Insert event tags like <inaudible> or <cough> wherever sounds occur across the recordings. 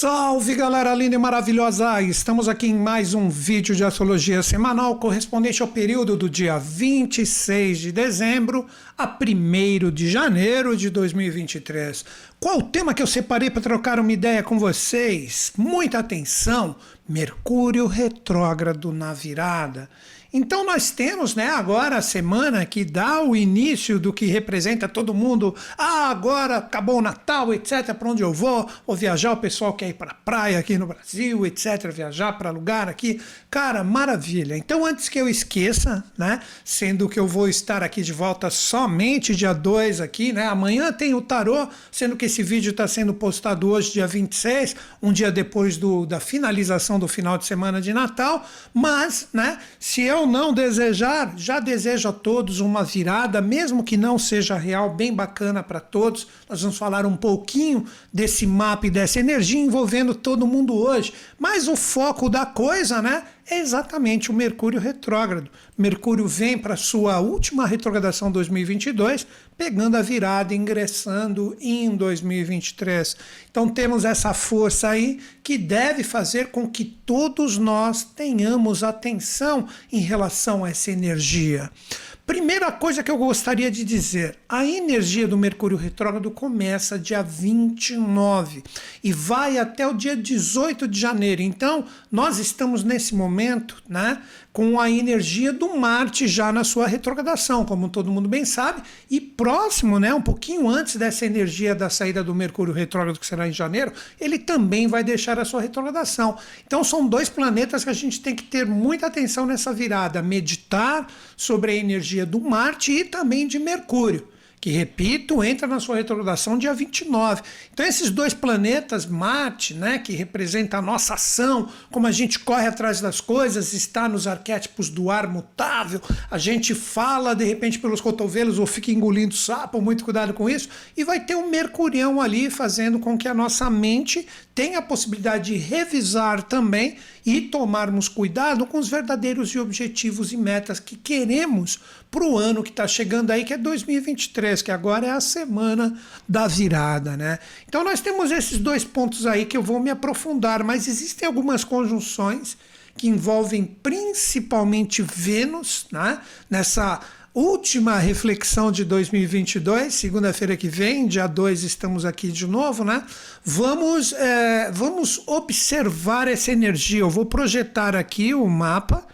Salve galera linda e maravilhosa! Estamos aqui em mais um vídeo de astrologia semanal correspondente ao período do dia 26 de dezembro a 1 de janeiro de 2023. Qual o tema que eu separei para trocar uma ideia com vocês? Muita atenção! Mercúrio retrógrado na virada. Então nós temos, né, agora a semana que dá o início do que representa todo mundo. Ah, agora acabou o Natal, etc. Para onde eu vou? Vou viajar, o pessoal quer ir para praia aqui no Brasil, etc. Viajar para lugar aqui. Cara, maravilha. Então antes que eu esqueça, né, sendo que eu vou estar aqui de volta somente dia 2 aqui, né? Amanhã tem o tarô, sendo que esse vídeo está sendo postado hoje, dia 26, um dia depois do, da finalização do final de semana de Natal. Mas, né, se eu não desejar, já desejo a todos uma virada, mesmo que não seja real, bem bacana para todos. Nós vamos falar um pouquinho desse mapa e dessa energia envolvendo todo mundo hoje. Mas o foco da coisa, né? É exatamente o Mercúrio retrógrado. Mercúrio vem para sua última retrogradação 2022, pegando a virada, ingressando em 2023. Então temos essa força aí que deve fazer com que todos nós tenhamos atenção em relação a essa energia. Primeira coisa que eu gostaria de dizer: a energia do Mercúrio retrógrado começa dia 29 e vai até o dia 18 de janeiro. Então, nós estamos nesse momento, né, com a energia do Marte já na sua retrogradação, como todo mundo bem sabe, e próximo, né, um pouquinho antes dessa energia da saída do Mercúrio retrógrado, que será em janeiro, ele também vai deixar a sua retrogradação. Então são dois planetas que a gente tem que ter muita atenção nessa virada, meditar sobre a energia do Marte e também de Mercúrio que, repito, entra na sua retrogradação dia 29. Então, esses dois planetas, Marte, né, que representa a nossa ação, como a gente corre atrás das coisas, está nos arquétipos do ar mutável, a gente fala de repente pelos cotovelos ou fica engolindo sapo, muito cuidado com isso, e vai ter um Mercurião ali fazendo com que a nossa mente tenha a possibilidade de revisar também e tomarmos cuidado com os verdadeiros objetivos e metas que queremos para o ano que está chegando aí, que é 2023, que agora é a semana da virada, né? Então nós temos esses dois pontos aí que eu vou me aprofundar, mas existem algumas conjunções que envolvem principalmente Vênus, né? Nessa última reflexão de 2022, segunda-feira que vem, dia 2, estamos aqui de novo, né? Vamos, é, vamos observar essa energia. Eu vou projetar aqui o mapa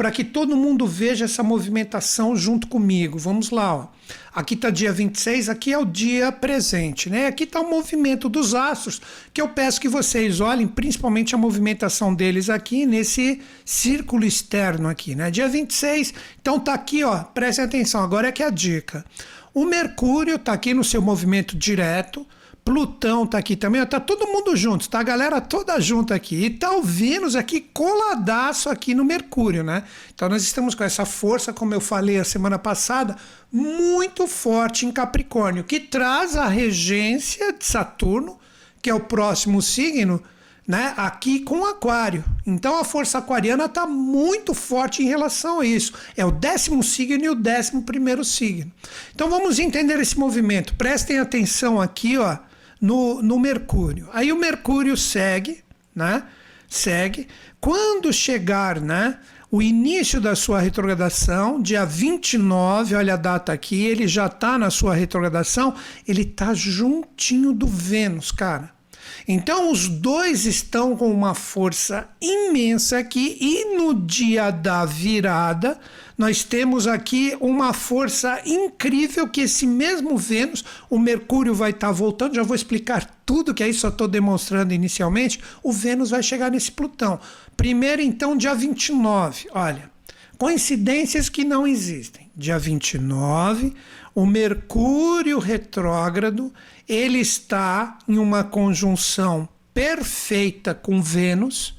para que todo mundo veja essa movimentação junto comigo. Vamos lá, ó. Aqui está dia 26, aqui é o dia presente, né? Aqui está o movimento dos astros, que eu peço que vocês olhem, principalmente a movimentação deles aqui nesse círculo externo aqui, né? Dia 26, então tá aqui, ó, prestem atenção, agora é que é a dica. O Mercúrio está aqui no seu movimento direto, Plutão tá aqui também, tá todo mundo junto, tá a galera toda junto aqui. E tá o Vênus aqui coladaço aqui no Mercúrio, né? Então nós estamos com essa força, como eu falei a semana passada, muito forte em Capricórnio, que traz a regência de Saturno, que é o próximo signo, né, aqui com Aquário. Então a força aquariana está muito forte em relação a isso. É o décimo signo e o décimo primeiro signo. Então vamos entender esse movimento. Prestem atenção aqui, ó no, no Mercúrio. Aí o Mercúrio segue, né? Segue. Quando chegar, né? O início da sua retrogradação, dia 29, olha a data aqui, ele já está na sua retrogradação, ele está juntinho do Vênus, cara. Então os dois estão com uma força imensa aqui e no dia da virada nós temos aqui uma força incrível que esse mesmo Vênus, o Mercúrio vai estar tá voltando, já vou explicar tudo que aí só estou demonstrando inicialmente, o Vênus vai chegar nesse Plutão. Primeiro então dia 29, olha, coincidências que não existem. Dia 29, o Mercúrio retrógrado, ele está em uma conjunção perfeita com Vênus,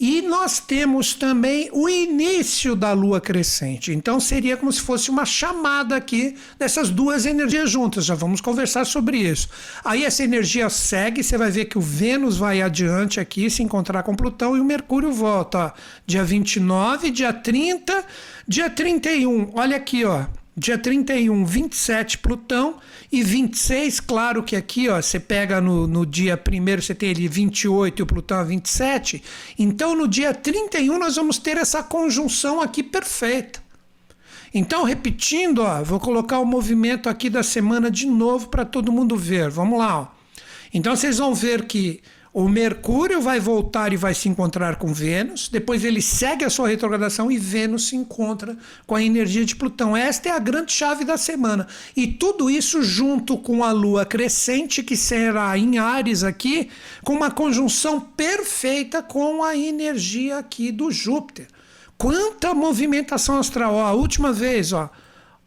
e nós temos também o início da lua crescente. Então seria como se fosse uma chamada aqui dessas duas energias juntas. Já vamos conversar sobre isso. Aí essa energia segue, você vai ver que o Vênus vai adiante aqui se encontrar com Plutão e o Mercúrio volta. Ó. Dia 29, dia 30, dia 31. Olha aqui, ó. Dia 31, 27 Plutão e 26, claro que aqui ó, você pega no, no dia 1 você tem ali 28 e o Plutão é 27. Então no dia 31 nós vamos ter essa conjunção aqui perfeita. Então, repetindo, ó, vou colocar o movimento aqui da semana de novo para todo mundo ver. Vamos lá. Ó. Então vocês vão ver que o Mercúrio vai voltar e vai se encontrar com Vênus, depois ele segue a sua retrogradação e Vênus se encontra com a energia de Plutão. Esta é a grande chave da semana. E tudo isso junto com a Lua crescente, que será em Ares aqui, com uma conjunção perfeita com a energia aqui do Júpiter. Quanta movimentação astral! Ó, a última vez, ó,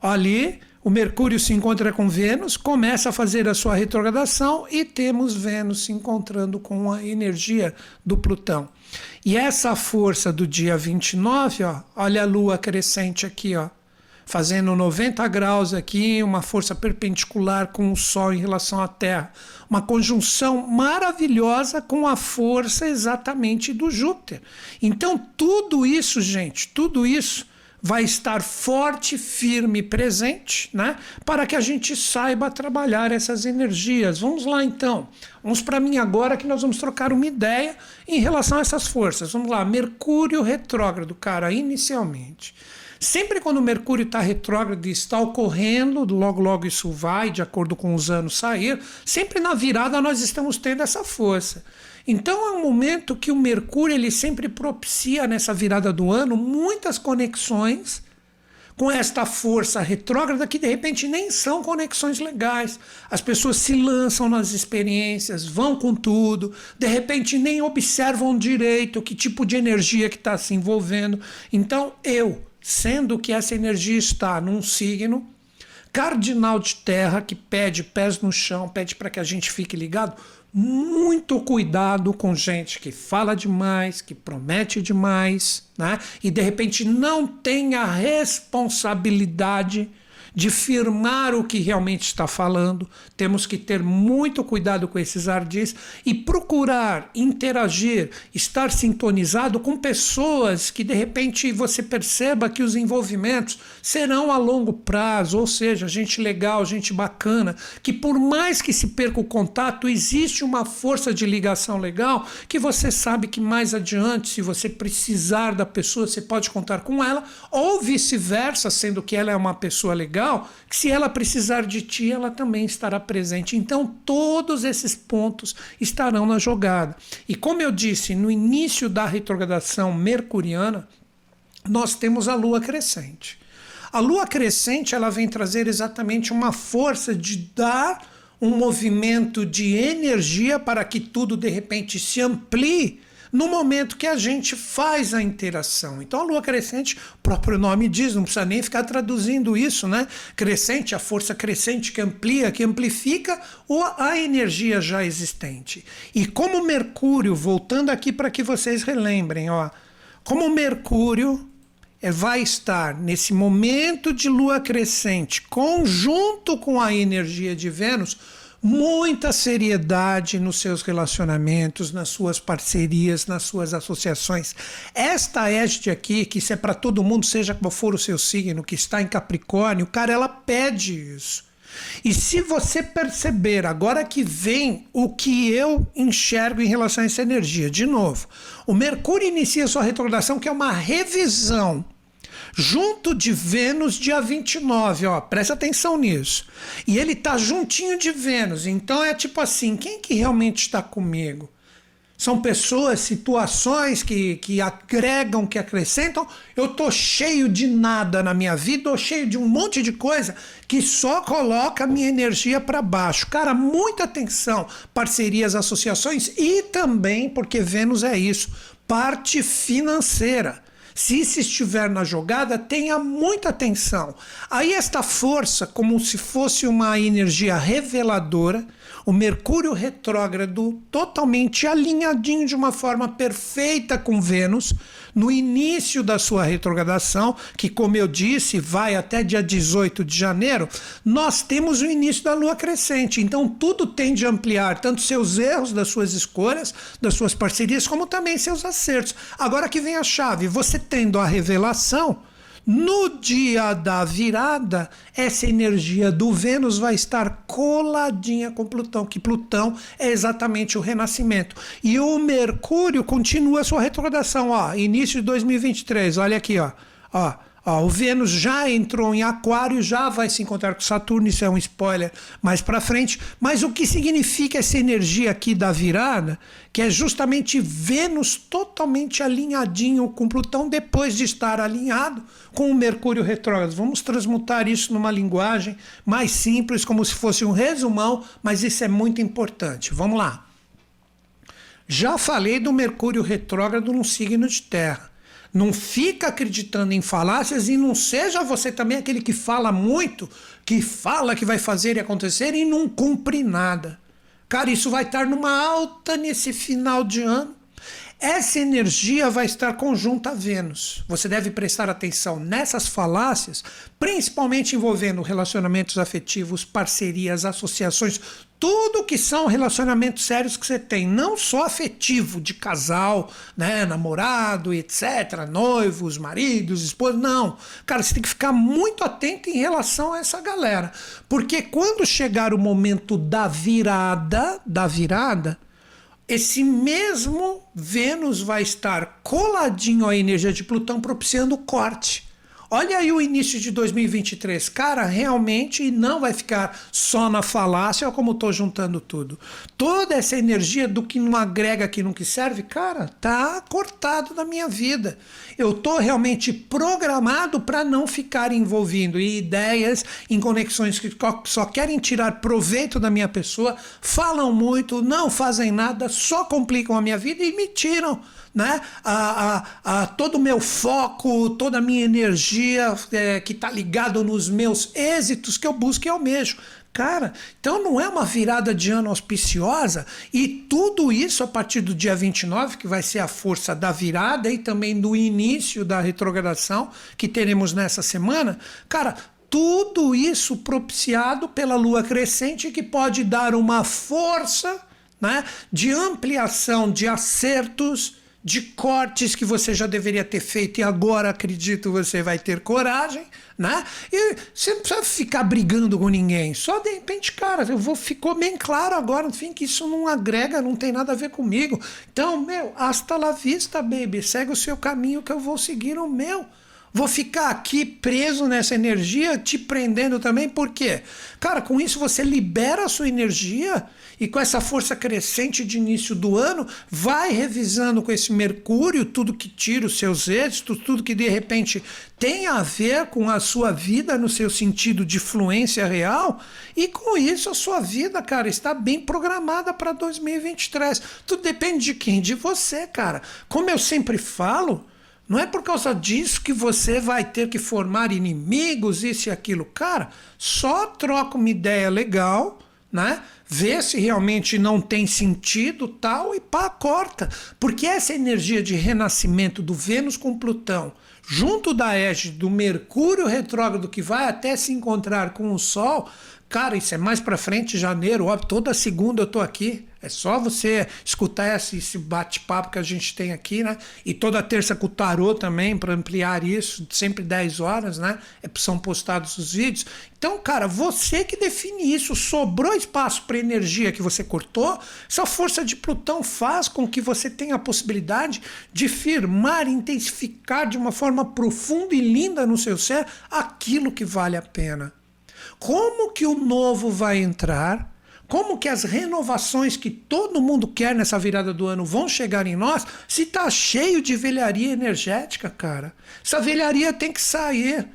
ali o Mercúrio se encontra com Vênus, começa a fazer a sua retrogradação e temos Vênus se encontrando com a energia do Plutão. E essa força do dia 29, ó, olha a lua crescente aqui, ó, fazendo 90 graus aqui, uma força perpendicular com o Sol em relação à Terra. Uma conjunção maravilhosa com a força exatamente do Júpiter. Então, tudo isso, gente, tudo isso vai estar forte, firme, presente, né? Para que a gente saiba trabalhar essas energias. Vamos lá então. Vamos para mim agora que nós vamos trocar uma ideia em relação a essas forças. Vamos lá. Mercúrio retrógrado, cara, inicialmente. Sempre quando o Mercúrio está retrógrado e está ocorrendo, logo logo isso vai, de acordo com os anos sair, sempre na virada nós estamos tendo essa força. Então é um momento que o Mercúrio ele sempre propicia nessa virada do ano muitas conexões com esta força retrógrada que de repente nem são conexões legais. As pessoas se lançam nas experiências, vão com tudo, de repente nem observam direito que tipo de energia que está se envolvendo. Então eu, sendo que essa energia está num signo cardinal de terra que pede pés no chão, pede para que a gente fique ligado, muito cuidado com gente que fala demais, que promete demais, né? E de repente não tem a responsabilidade de firmar o que realmente está falando. Temos que ter muito cuidado com esses ardis e procurar interagir, estar sintonizado com pessoas que de repente você perceba que os envolvimentos serão a longo prazo, ou seja, gente legal, gente bacana, que por mais que se perca o contato, existe uma força de ligação legal que você sabe que mais adiante, se você precisar da pessoa, você pode contar com ela, ou vice-versa, sendo que ela é uma pessoa legal legal que se ela precisar de ti, ela também estará presente. Então, todos esses pontos estarão na jogada. E como eu disse, no início da retrogradação mercuriana, nós temos a lua crescente. A lua crescente, ela vem trazer exatamente uma força de dar um movimento de energia para que tudo de repente se amplie no momento que a gente faz a interação. Então a lua crescente, o próprio nome diz, não precisa nem ficar traduzindo isso, né? Crescente, a força crescente que amplia, que amplifica ou a energia já existente. E como Mercúrio, voltando aqui para que vocês relembrem, ó, como Mercúrio é, vai estar nesse momento de lua crescente, conjunto com a energia de Vênus, muita seriedade nos seus relacionamentos, nas suas parcerias, nas suas associações. Esta égide aqui, que isso é para todo mundo, seja qual for o seu signo, que está em Capricórnio, cara, ela pede isso. E se você perceber, agora que vem o que eu enxergo em relação a essa energia, de novo, o Mercúrio inicia sua retrogradação, que é uma revisão junto de Vênus dia 29, ó, presta atenção nisso. E ele tá juntinho de Vênus, então é tipo assim, quem que realmente está comigo? São pessoas, situações que, que agregam, que acrescentam. Eu tô cheio de nada na minha vida, ou cheio de um monte de coisa que só coloca minha energia para baixo. Cara, muita atenção, parcerias, associações e também, porque Vênus é isso, parte financeira. Se estiver na jogada, tenha muita atenção. Aí, esta força, como se fosse uma energia reveladora, o Mercúrio retrógrado totalmente alinhadinho de uma forma perfeita com Vênus, no início da sua retrogradação, que, como eu disse, vai até dia 18 de janeiro, nós temos o início da lua crescente. Então, tudo tende a ampliar, tanto seus erros das suas escolhas, das suas parcerias, como também seus acertos. Agora que vem a chave, você tendo a revelação No dia da virada, essa energia do Vênus vai estar coladinha com Plutão, que Plutão é exatamente o renascimento. E o Mercúrio continua sua retrogradação, ó, início de 2023, olha aqui, ó. Ó, O Vênus já entrou em Aquário, já vai se encontrar com Saturno, isso é um spoiler mais para frente. Mas o que significa essa energia aqui da virada? Que é justamente Vênus totalmente alinhadinho com Plutão depois de estar alinhado com o Mercúrio retrógrado. Vamos transmutar isso numa linguagem mais simples, como se fosse um resumão, mas isso é muito importante. Vamos lá. Já falei do Mercúrio retrógrado no signo de Terra. Não fica acreditando em falácias e não seja você também aquele que fala muito, que fala que vai fazer e acontecer e não cumpre nada. Cara, isso vai estar numa alta nesse final de ano. Essa energia vai estar conjunta a Vênus. Você deve prestar atenção nessas falácias, principalmente envolvendo relacionamentos afetivos, parcerias, associações, tudo que são relacionamentos sérios que você tem, não só afetivo, de casal, né, namorado, etc., noivos, maridos, esposas, não. Cara, você tem que ficar muito atento em relação a essa galera, porque quando chegar o momento da virada, da virada, esse mesmo Vênus vai estar coladinho à energia de Plutão, propiciando o corte. Olha aí o início de 2023. Cara, realmente não vai ficar só na falácia, como estou juntando tudo. Toda essa energia do que não agrega, que não que serve, cara, tá cortado da minha vida. Eu estou realmente programado para não ficar envolvendo em ideias, em conexões que só querem tirar proveito da minha pessoa, falam muito, não fazem nada, só complicam a minha vida e me tiram né? A, a, a, todo o meu foco, toda a minha energia é, que está ligado nos meus êxitos que eu busco e almejo. Cara, então não é uma virada de ano auspiciosa e tudo isso a partir do dia 29, que vai ser a força da virada e também do início da retrogradação que teremos nessa semana. Cara, tudo isso propiciado pela lua crescente que pode dar uma força né, de ampliação de acertos de cortes que você já deveria ter feito e agora acredito você vai ter coragem, né? E você não precisa ficar brigando com ninguém. Só de repente, cara, eu vou ficou bem claro agora, enfim, que isso não agrega, não tem nada a ver comigo. Então, meu, hasta la vista, baby. Segue o seu caminho que eu vou seguir o meu. Vou ficar aqui preso nessa energia, te prendendo também, por quê? Cara, com isso você libera a sua energia e com essa força crescente de início do ano, vai revisando com esse Mercúrio tudo que tira os seus êxitos, tudo que de repente tem a ver com a sua vida no seu sentido de fluência real, e com isso a sua vida, cara, está bem programada para 2023. Tudo depende de quem? De você, cara. Como eu sempre falo, não é por causa disso que você vai ter que formar inimigos, isso e aquilo. Cara, só troca uma ideia legal, né? Vê se realmente não tem sentido tal e pá, corta. Porque essa energia de renascimento do Vênus com Plutão, junto da égide do Mercúrio retrógrado que vai até se encontrar com o Sol, cara, isso é mais para frente, janeiro, ó, toda segunda eu tô aqui. É só você escutar esse, esse bate-papo que a gente tem aqui, né? E toda terça com o tarô também, para ampliar isso, sempre 10 horas, né? É, são postados os vídeos. Então, cara, você que define isso, sobrou espaço para energia que você cortou, essa força de Plutão faz com que você tenha a possibilidade de firmar, intensificar de uma forma profunda e linda no seu ser aquilo que vale a pena. Como que o novo vai entrar? Como que as renovações que todo mundo quer nessa virada do ano vão chegar em nós se tá cheio de velharia energética, cara? Essa velharia tem que sair.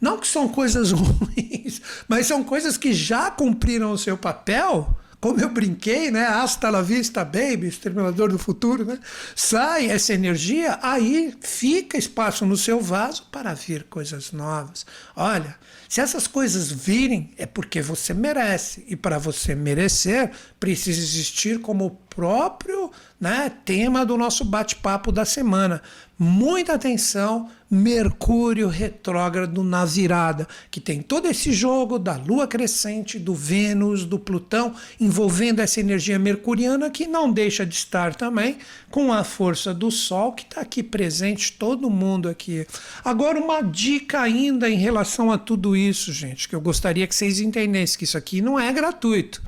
Não que são coisas <laughs> ruins, mas são coisas que já cumpriram o seu papel como eu brinquei, né? Hasta la vista, baby, exterminador do futuro, né? Sai essa energia, aí fica espaço no seu vaso para vir coisas novas. Olha, se essas coisas virem, é porque você merece. E para você merecer, precisa existir como próprio né, tema do nosso bate-papo da semana. Muita atenção, Mercúrio retrógrado na virada, que tem todo esse jogo da Lua crescente, do Vênus, do Plutão, envolvendo essa energia mercuriana que não deixa de estar também com a força do Sol, que está aqui presente, todo mundo aqui. Agora, uma dica ainda em relação a tudo isso, gente, que eu gostaria que vocês entendessem que isso aqui não é gratuito.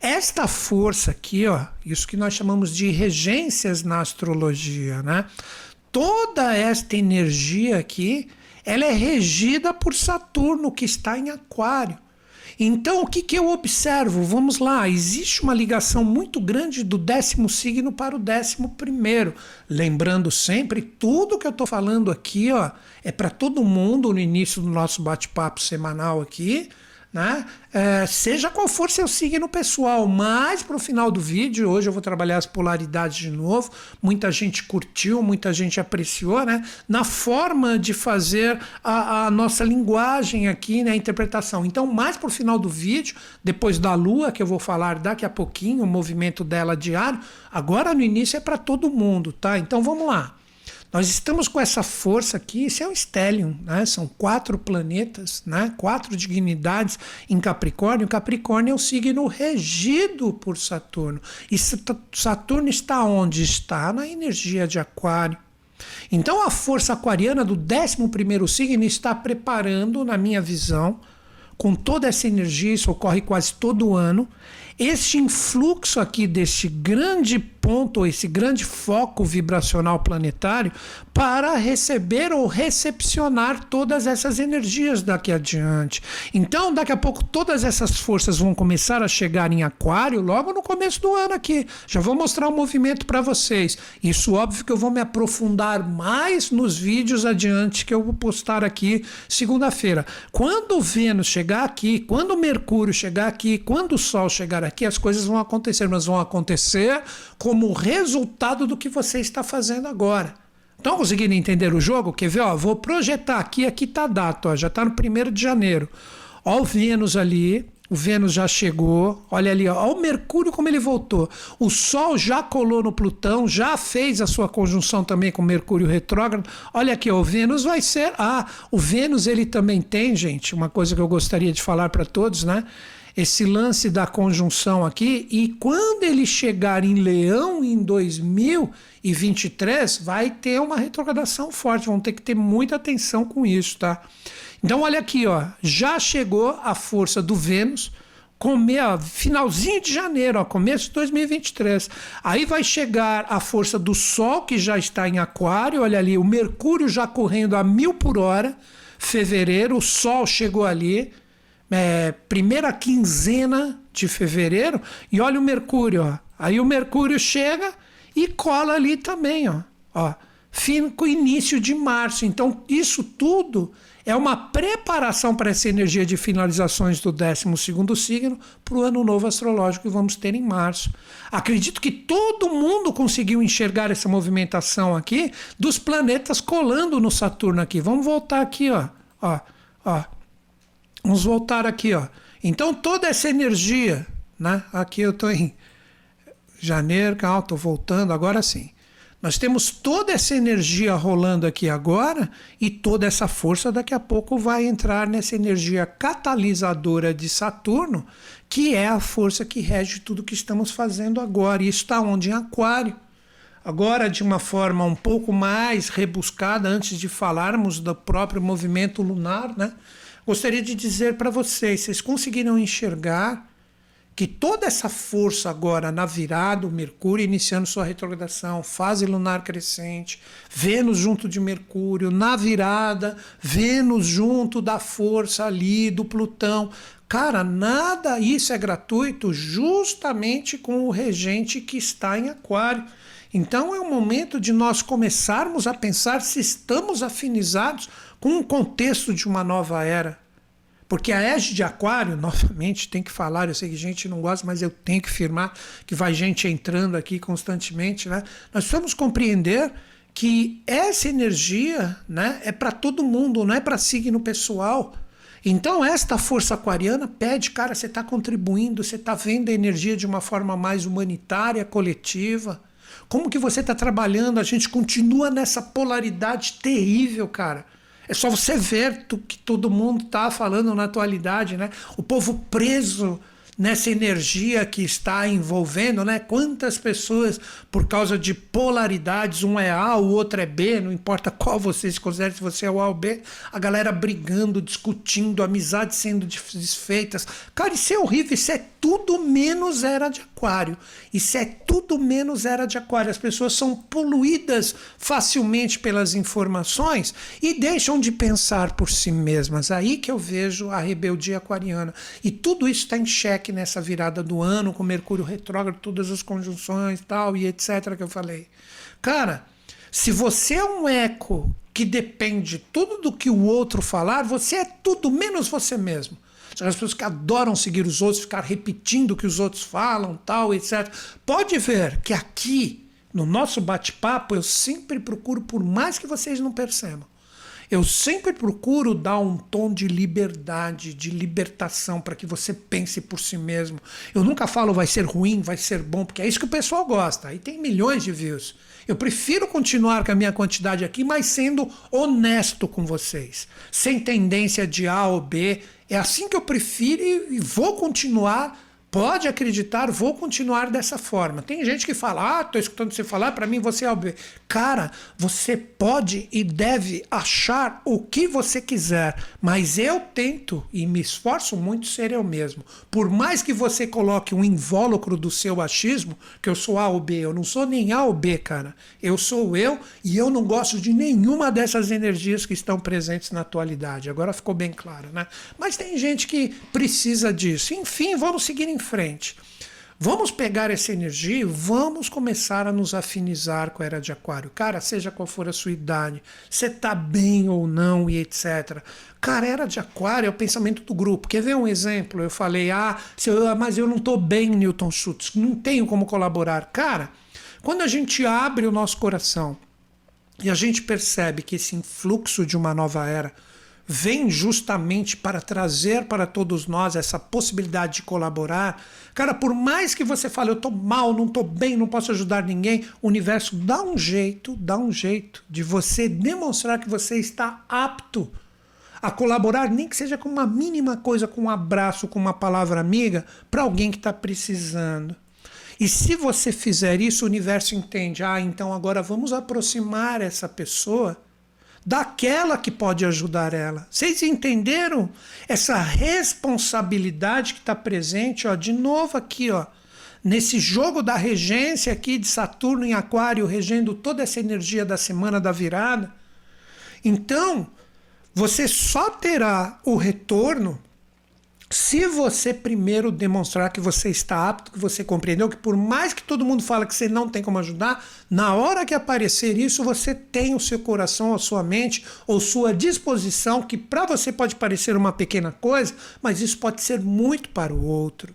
Esta força aqui, ó, isso que nós chamamos de regências na astrologia, né? Toda esta energia aqui, ela é regida por Saturno, que está em Aquário. Então, o que, que eu observo? Vamos lá, existe uma ligação muito grande do décimo signo para o décimo primeiro. Lembrando sempre, tudo que eu estou falando aqui ó, é para todo mundo no início do nosso bate-papo semanal aqui né? É, seja qual for seu signo pessoal, mas para o final do vídeo, hoje eu vou trabalhar as polaridades de novo. Muita gente curtiu, muita gente apreciou, né? Na forma de fazer a, a nossa linguagem aqui, né? A interpretação. Então, mais para o final do vídeo, depois da Lua, que eu vou falar daqui a pouquinho, o movimento dela diário, agora no início é para todo mundo, tá? Então vamos lá. Nós estamos com essa força aqui, isso é um stellium, né? são quatro planetas, né? quatro dignidades em Capricórnio. Capricórnio é o signo regido por Saturno. E Saturno está onde? Está na energia de Aquário. Então a força aquariana do 11 signo está preparando, na minha visão, com toda essa energia, isso ocorre quase todo ano, este influxo aqui deste grande ponto, esse grande foco vibracional planetário, para receber ou recepcionar todas essas energias daqui adiante. Então, daqui a pouco, todas essas forças vão começar a chegar em Aquário logo no começo do ano aqui. Já vou mostrar o um movimento para vocês. Isso, óbvio, que eu vou me aprofundar mais nos vídeos adiante que eu vou postar aqui segunda-feira. Quando Vênus chegar aqui, quando Mercúrio chegar aqui, quando o Sol chegar aqui, as coisas vão acontecer, mas vão acontecer como resultado do que você está fazendo agora. Estão conseguindo entender o jogo? Quer ver? Ó, vou projetar aqui, aqui está a data, ó, já está no 1 de janeiro. Ó o Vênus ali, o Vênus já chegou, olha ali, ó, o Mercúrio como ele voltou. O Sol já colou no Plutão, já fez a sua conjunção também com Mercúrio retrógrado. Olha aqui, ó, o Vênus vai ser. Ah, o Vênus ele também tem, gente, uma coisa que eu gostaria de falar para todos, né? Esse lance da conjunção aqui, e quando ele chegar em Leão em 2023, vai ter uma retrogradação forte, vão ter que ter muita atenção com isso, tá? Então olha aqui, ó, já chegou a força do Vênus, come, ó, finalzinho de janeiro, ó, começo de 2023. Aí vai chegar a força do Sol, que já está em Aquário, olha ali, o Mercúrio já correndo a mil por hora, fevereiro, o Sol chegou ali, é, primeira quinzena de fevereiro e olha o Mercúrio, ó. Aí o Mercúrio chega e cola ali também, ó. ó fim com início de março. Então, isso tudo é uma preparação para essa energia de finalizações do 12 signo para o ano novo astrológico que vamos ter em março. Acredito que todo mundo conseguiu enxergar essa movimentação aqui dos planetas colando no Saturno aqui. Vamos voltar aqui, ó. ó, ó. Vamos voltar aqui, ó. Então toda essa energia, né? Aqui eu estou em janeiro, calma, estou voltando, agora sim. Nós temos toda essa energia rolando aqui agora e toda essa força daqui a pouco vai entrar nessa energia catalisadora de Saturno, que é a força que rege tudo que estamos fazendo agora. E está onde? Em Aquário. Agora, de uma forma um pouco mais rebuscada, antes de falarmos do próprio movimento lunar, né? Gostaria de dizer para vocês, vocês conseguiram enxergar que toda essa força agora na virada, o Mercúrio iniciando sua retrogradação, fase lunar crescente, Vênus junto de Mercúrio, na virada, Vênus junto da força ali do Plutão. Cara, nada isso é gratuito justamente com o regente que está em Aquário. Então é o momento de nós começarmos a pensar se estamos afinizados com o contexto de uma nova era. Porque a égide de Aquário, <laughs> novamente, tem que falar, eu sei que gente não gosta, mas eu tenho que firmar que vai gente entrando aqui constantemente, né? Nós precisamos compreender que essa energia, né, é para todo mundo, não é para signo pessoal. Então, esta força aquariana pede, cara, você está contribuindo, você está vendo a energia de uma forma mais humanitária, coletiva. Como que você está trabalhando? A gente continua nessa polaridade terrível, cara. É só você ver o que todo mundo está falando na atualidade, né? O povo preso nessa energia que está envolvendo, né? Quantas pessoas, por causa de polaridades, um é A, o outro é B, não importa qual você se considera, se você é o A ou B, a galera brigando, discutindo, amizades sendo desfeitas. Cara, isso é horrível, isso é tudo menos era de aquário. Isso é tudo menos era de aquário. As pessoas são poluídas facilmente pelas informações e deixam de pensar por si mesmas. Aí que eu vejo a rebeldia aquariana. E tudo isso está em xeque nessa virada do ano, com Mercúrio retrógrado, todas as conjunções tal, e etc. que eu falei. Cara, se você é um eco que depende tudo do que o outro falar, você é tudo menos você mesmo. As pessoas que adoram seguir os outros, ficar repetindo o que os outros falam, tal, etc. Pode ver que aqui, no nosso bate-papo, eu sempre procuro, por mais que vocês não percebam, eu sempre procuro dar um tom de liberdade, de libertação, para que você pense por si mesmo. Eu nunca falo vai ser ruim, vai ser bom, porque é isso que o pessoal gosta. Aí tem milhões de views. Eu prefiro continuar com a minha quantidade aqui, mas sendo honesto com vocês, sem tendência de A ou B. É assim que eu prefiro e vou continuar Pode acreditar, vou continuar dessa forma. Tem gente que fala, ah, tô escutando você falar, para mim você é o B. Cara, você pode e deve achar o que você quiser, mas eu tento e me esforço muito ser eu mesmo. Por mais que você coloque um invólucro do seu achismo, que eu sou A ou B, eu não sou nem A ou B, cara. Eu sou eu e eu não gosto de nenhuma dessas energias que estão presentes na atualidade. Agora ficou bem claro, né? Mas tem gente que precisa disso. Enfim, vamos seguir em frente. Vamos pegar essa energia e vamos começar a nos afinizar com a era de Aquário. Cara, seja qual for a sua idade, você está bem ou não e etc. Cara, era de Aquário é o pensamento do grupo. Quer ver um exemplo? Eu falei, ah, eu, mas eu não estou bem, Newton Schultz, não tenho como colaborar. Cara, quando a gente abre o nosso coração e a gente percebe que esse influxo de uma nova era vem justamente para trazer para todos nós essa possibilidade de colaborar. Cara, por mais que você fale, eu estou mal, não estou bem, não posso ajudar ninguém, o universo dá um jeito, dá um jeito de você demonstrar que você está apto a colaborar, nem que seja com uma mínima coisa, com um abraço, com uma palavra amiga, para alguém que está precisando. E se você fizer isso, o universo entende, ah, então agora vamos aproximar essa pessoa daquela que pode ajudar ela. Vocês entenderam essa responsabilidade que está presente, ó, de novo aqui, ó, nesse jogo da regência aqui de Saturno em Aquário, regendo toda essa energia da semana da virada. Então, você só terá o retorno se você primeiro demonstrar que você está apto, que você compreendeu, que por mais que todo mundo fala que você não tem como ajudar, na hora que aparecer isso, você tem o seu coração, a sua mente ou sua disposição, que para você pode parecer uma pequena coisa, mas isso pode ser muito para o outro.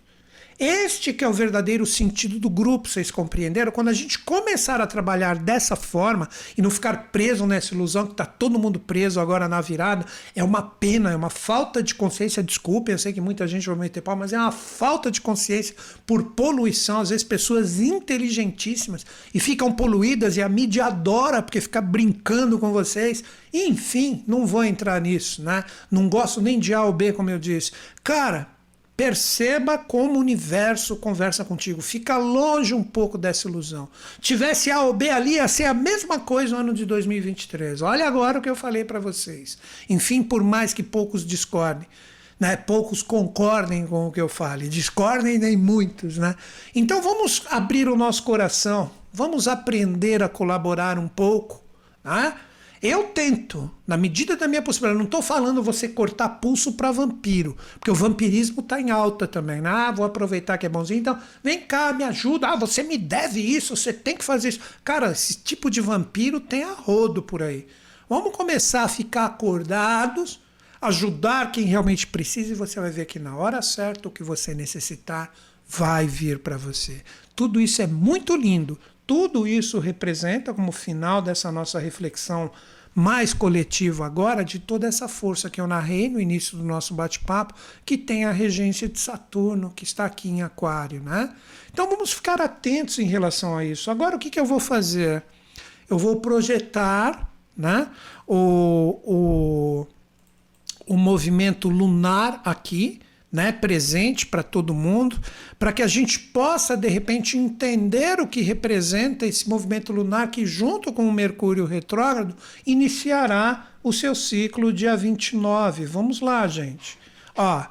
Este que é o verdadeiro sentido do grupo, vocês compreenderam? Quando a gente começar a trabalhar dessa forma e não ficar preso nessa ilusão que está todo mundo preso agora na virada, é uma pena, é uma falta de consciência. Desculpe, eu sei que muita gente vai meter pau, mas é uma falta de consciência por poluição. Às vezes pessoas inteligentíssimas e ficam poluídas e a mídia adora porque fica brincando com vocês. Enfim, não vou entrar nisso, né? Não gosto nem de A ou B, como eu disse. Cara, Perceba como o universo conversa contigo. Fica longe um pouco dessa ilusão. Tivesse A ou B ali, ia ser a mesma coisa no ano de 2023. Olha agora o que eu falei para vocês. Enfim, por mais que poucos discordem, né? poucos concordem com o que eu fale, discordem nem muitos. Né? Então vamos abrir o nosso coração, vamos aprender a colaborar um pouco. Né? Eu tento, na medida da minha possibilidade, não estou falando você cortar pulso para vampiro, porque o vampirismo está em alta também. Né? Ah, vou aproveitar que é bonzinho, então vem cá, me ajuda. Ah, você me deve isso, você tem que fazer isso. Cara, esse tipo de vampiro tem a rodo por aí. Vamos começar a ficar acordados, ajudar quem realmente precisa, e você vai ver que na hora certa o que você necessitar vai vir para você. Tudo isso é muito lindo, tudo isso representa, como final dessa nossa reflexão mais coletivo agora de toda essa força que eu narrei no início do nosso bate-papo, que tem a regência de Saturno, que está aqui em Aquário, né? Então vamos ficar atentos em relação a isso. Agora o que, que eu vou fazer? Eu vou projetar né, o, o, o movimento lunar aqui, né, presente para todo mundo, para que a gente possa de repente entender o que representa esse movimento lunar que junto com o Mercúrio retrógrado iniciará o seu ciclo dia 29. Vamos lá, gente. Ó,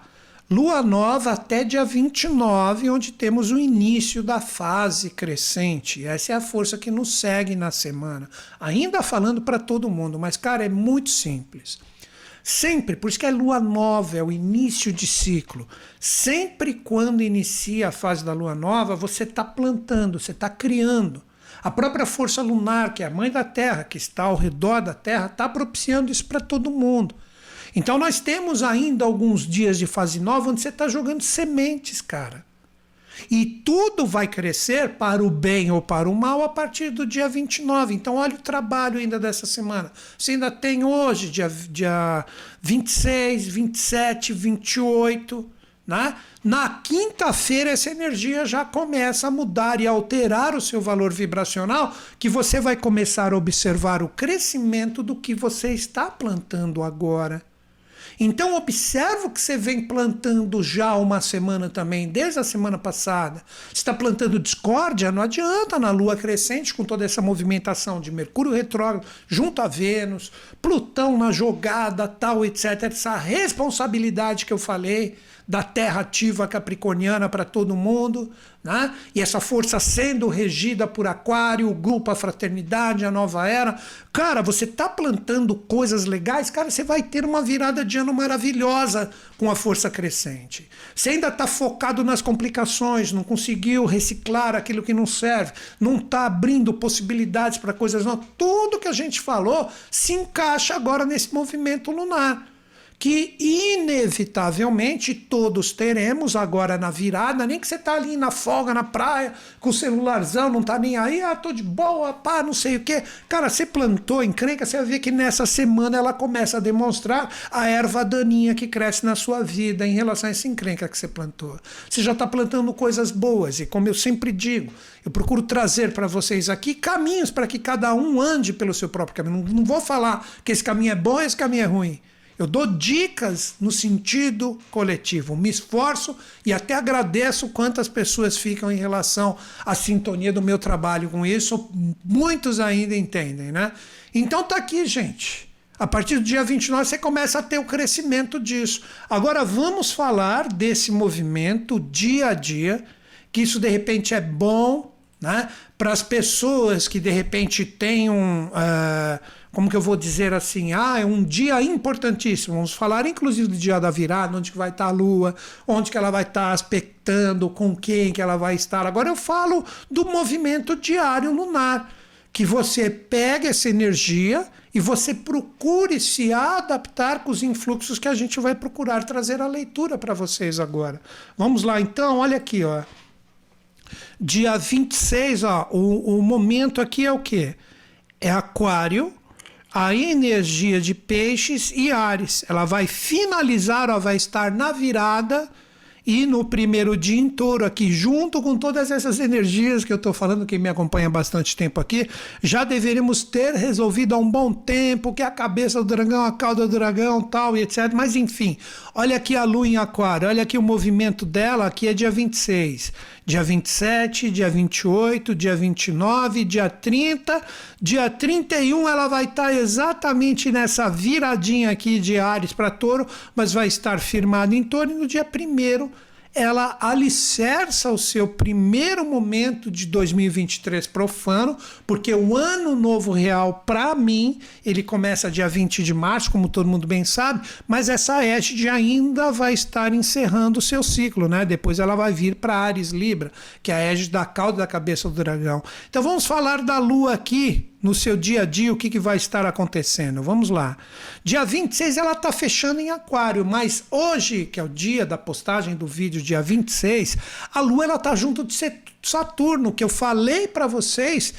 Lua nova até dia 29, onde temos o início da fase crescente. Essa é a força que nos segue na semana. Ainda falando para todo mundo, mas cara, é muito simples. Sempre, por isso que é lua nova, é o início de ciclo. Sempre quando inicia a fase da lua nova, você está plantando, você está criando. A própria força lunar, que é a mãe da Terra, que está ao redor da Terra, está propiciando isso para todo mundo. Então nós temos ainda alguns dias de fase nova onde você está jogando sementes, cara. E tudo vai crescer para o bem ou para o mal a partir do dia 29. Então, olha o trabalho ainda dessa semana. Você ainda tem hoje, dia, dia 26, 27, 28. Né? Na quinta-feira, essa energia já começa a mudar e alterar o seu valor vibracional, que você vai começar a observar o crescimento do que você está plantando agora. Então observa o que você vem plantando já uma semana também, desde a semana passada. Está plantando discórdia, não adianta na Lua crescente com toda essa movimentação de Mercúrio retrógrado junto a Vênus, Plutão na jogada, tal, etc. Essa responsabilidade que eu falei da terra ativa capricorniana para todo mundo, né? e essa força sendo regida por Aquário, o grupo, a fraternidade, a nova era. Cara, você tá plantando coisas legais, cara, você vai ter uma virada de ano maravilhosa com a força crescente. Você ainda está focado nas complicações, não conseguiu reciclar aquilo que não serve, não está abrindo possibilidades para coisas novas. Tudo que a gente falou se encaixa agora nesse movimento lunar que inevitavelmente todos teremos agora na virada, nem que você tá ali na folga, na praia, com o celularzão, não tá nem aí, ah, tô de boa, pá, não sei o quê. Cara, você plantou encrenca, você vai ver que nessa semana ela começa a demonstrar a erva daninha que cresce na sua vida em relação a essa encrenca que você plantou. Você já está plantando coisas boas, e como eu sempre digo, eu procuro trazer para vocês aqui caminhos para que cada um ande pelo seu próprio caminho. Não, não vou falar que esse caminho é bom e esse caminho é ruim. Eu dou dicas no sentido coletivo, me esforço e até agradeço quantas pessoas ficam em relação à sintonia do meu trabalho com isso. Muitos ainda entendem, né? Então tá aqui, gente. A partir do dia 29 você começa a ter o crescimento disso. Agora vamos falar desse movimento dia a dia, que isso de repente é bom, né? Para as pessoas que de repente têm um. Uh, como que eu vou dizer assim, ah, é um dia importantíssimo. Vamos falar inclusive do dia da virada, onde que vai estar a lua, onde que ela vai estar aspectando, com quem que ela vai estar. Agora eu falo do movimento diário lunar, que você pega essa energia e você procure se adaptar com os influxos que a gente vai procurar trazer a leitura para vocês agora. Vamos lá então, olha aqui, ó. Dia 26, ó, o, o momento aqui é o quê? É aquário, a energia de peixes e ares. Ela vai finalizar, ela vai estar na virada e no primeiro dia em touro aqui, junto com todas essas energias que eu estou falando, que me acompanha há bastante tempo aqui, já deveríamos ter resolvido há um bom tempo que a cabeça do dragão, a cauda do dragão, tal e etc. Mas enfim, olha aqui a lua em aquário, olha aqui o movimento dela, aqui é dia 26, dia 27, dia 28, dia 29, dia 30, dia 31 ela vai estar exatamente nessa viradinha aqui de Ares para touro, mas vai estar firmada em touro e no dia 1 ela alicerça o seu primeiro momento de 2023 profano, porque o ano novo real, para mim, ele começa dia 20 de março, como todo mundo bem sabe, mas essa égide ainda vai estar encerrando o seu ciclo, né? Depois ela vai vir para Ares Libra, que é a égide da cauda da cabeça do dragão. Então vamos falar da lua aqui, no seu dia a dia o que, que vai estar acontecendo. Vamos lá. Dia 26 ela está fechando em Aquário, mas hoje, que é o dia da postagem do vídeo, dia 26, a Lua ela está junto de Saturno, que eu falei para vocês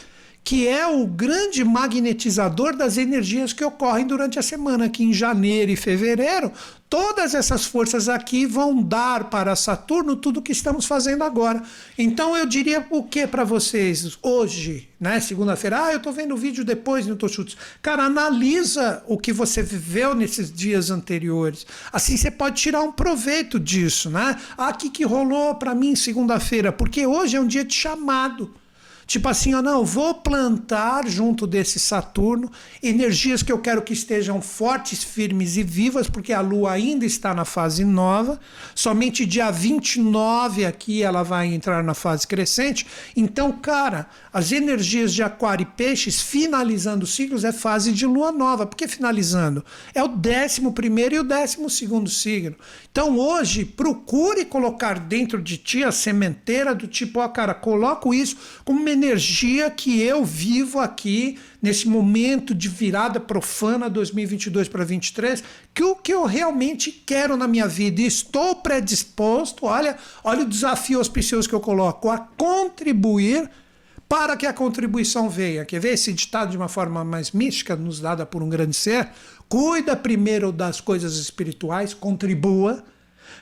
que é o grande magnetizador das energias que ocorrem durante a semana, que em janeiro e fevereiro, todas essas forças aqui vão dar para Saturno tudo o que estamos fazendo agora. Então eu diria o que para vocês hoje, né, segunda-feira, ah, eu estou vendo o vídeo depois no Tochutes. Cara, analisa o que você viveu nesses dias anteriores. Assim você pode tirar um proveito disso, né? Ah, o que, que rolou para mim segunda-feira? Porque hoje é um dia de chamado. Tipo assim, ó, não, vou plantar junto desse Saturno energias que eu quero que estejam fortes, firmes e vivas, porque a Lua ainda está na fase nova. Somente dia 29 aqui ela vai entrar na fase crescente. Então, cara, as energias de Aquário e Peixes, finalizando os ciclos, é fase de Lua nova. Por que finalizando? É o 11 e o 12 signo. Então, hoje, procure colocar dentro de ti a sementeira do tipo, ó, cara, coloco isso como energia que eu vivo aqui nesse momento de virada profana 2022 para 2023, que o que eu realmente quero na minha vida e estou predisposto, olha, olha o desafio auspicioso que eu coloco, a contribuir para que a contribuição venha. Quer ver esse ditado de uma forma mais mística, nos dada por um grande ser? Cuida primeiro das coisas espirituais, contribua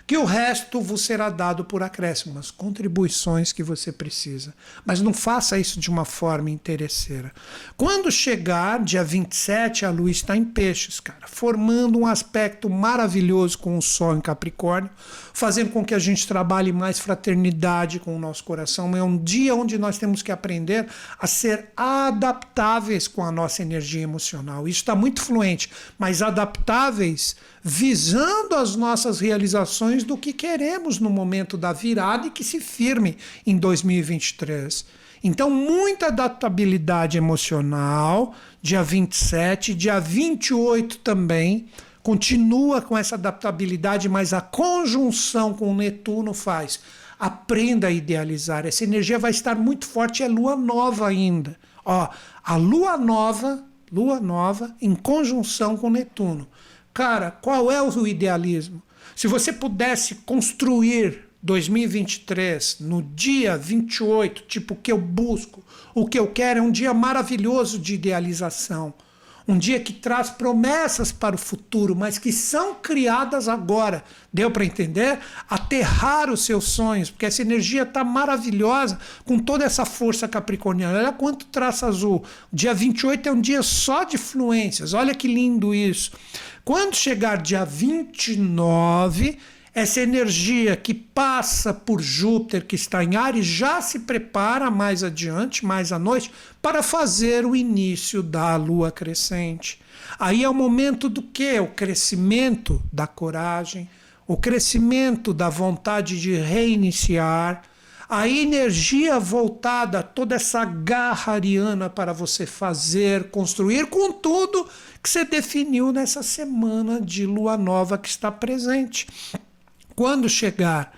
que o resto vos será dado por acréscimo, as contribuições que você precisa. Mas não faça isso de uma forma interesseira. Quando chegar, dia 27, a lua está em peixes, cara, formando um aspecto maravilhoso com o sol em Capricórnio, fazendo com que a gente trabalhe mais fraternidade com o nosso coração. É um dia onde nós temos que aprender a ser adaptáveis com a nossa energia emocional. Isso está muito fluente, mas adaptáveis visando as nossas realizações do que queremos no momento da virada e que se firme em 2023. Então, muita adaptabilidade emocional, dia 27, dia 28 também, continua com essa adaptabilidade, mas a conjunção com o Netuno faz. Aprenda a idealizar. Essa energia vai estar muito forte, é lua nova ainda. Ó, a lua nova, lua nova em conjunção com Netuno. Cara, qual é o idealismo? Se você pudesse construir 2023 no dia 28, tipo o que eu busco, o que eu quero é um dia maravilhoso de idealização. Um dia que traz promessas para o futuro, mas que são criadas agora. Deu para entender? Aterrar os seus sonhos, porque essa energia está maravilhosa com toda essa força capricorniana. Olha quanto traço azul. Dia 28 é um dia só de fluências. Olha que lindo isso. Quando chegar dia 29, essa energia que passa por Júpiter, que está em Ares, já se prepara mais adiante, mais à noite, para fazer o início da lua crescente. Aí é o momento do que? O crescimento da coragem, o crescimento da vontade de reiniciar, a energia voltada, toda essa garra ariana para você fazer, construir com tudo que você definiu nessa semana de lua nova que está presente. Quando chegar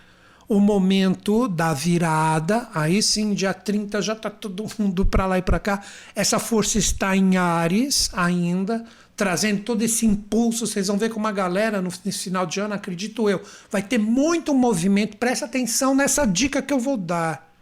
o momento da virada, aí sim, dia 30 já está todo mundo para lá e para cá. Essa força está em Ares ainda, trazendo todo esse impulso. Vocês vão ver como a galera no final de ano, acredito eu, vai ter muito movimento. Presta atenção nessa dica que eu vou dar.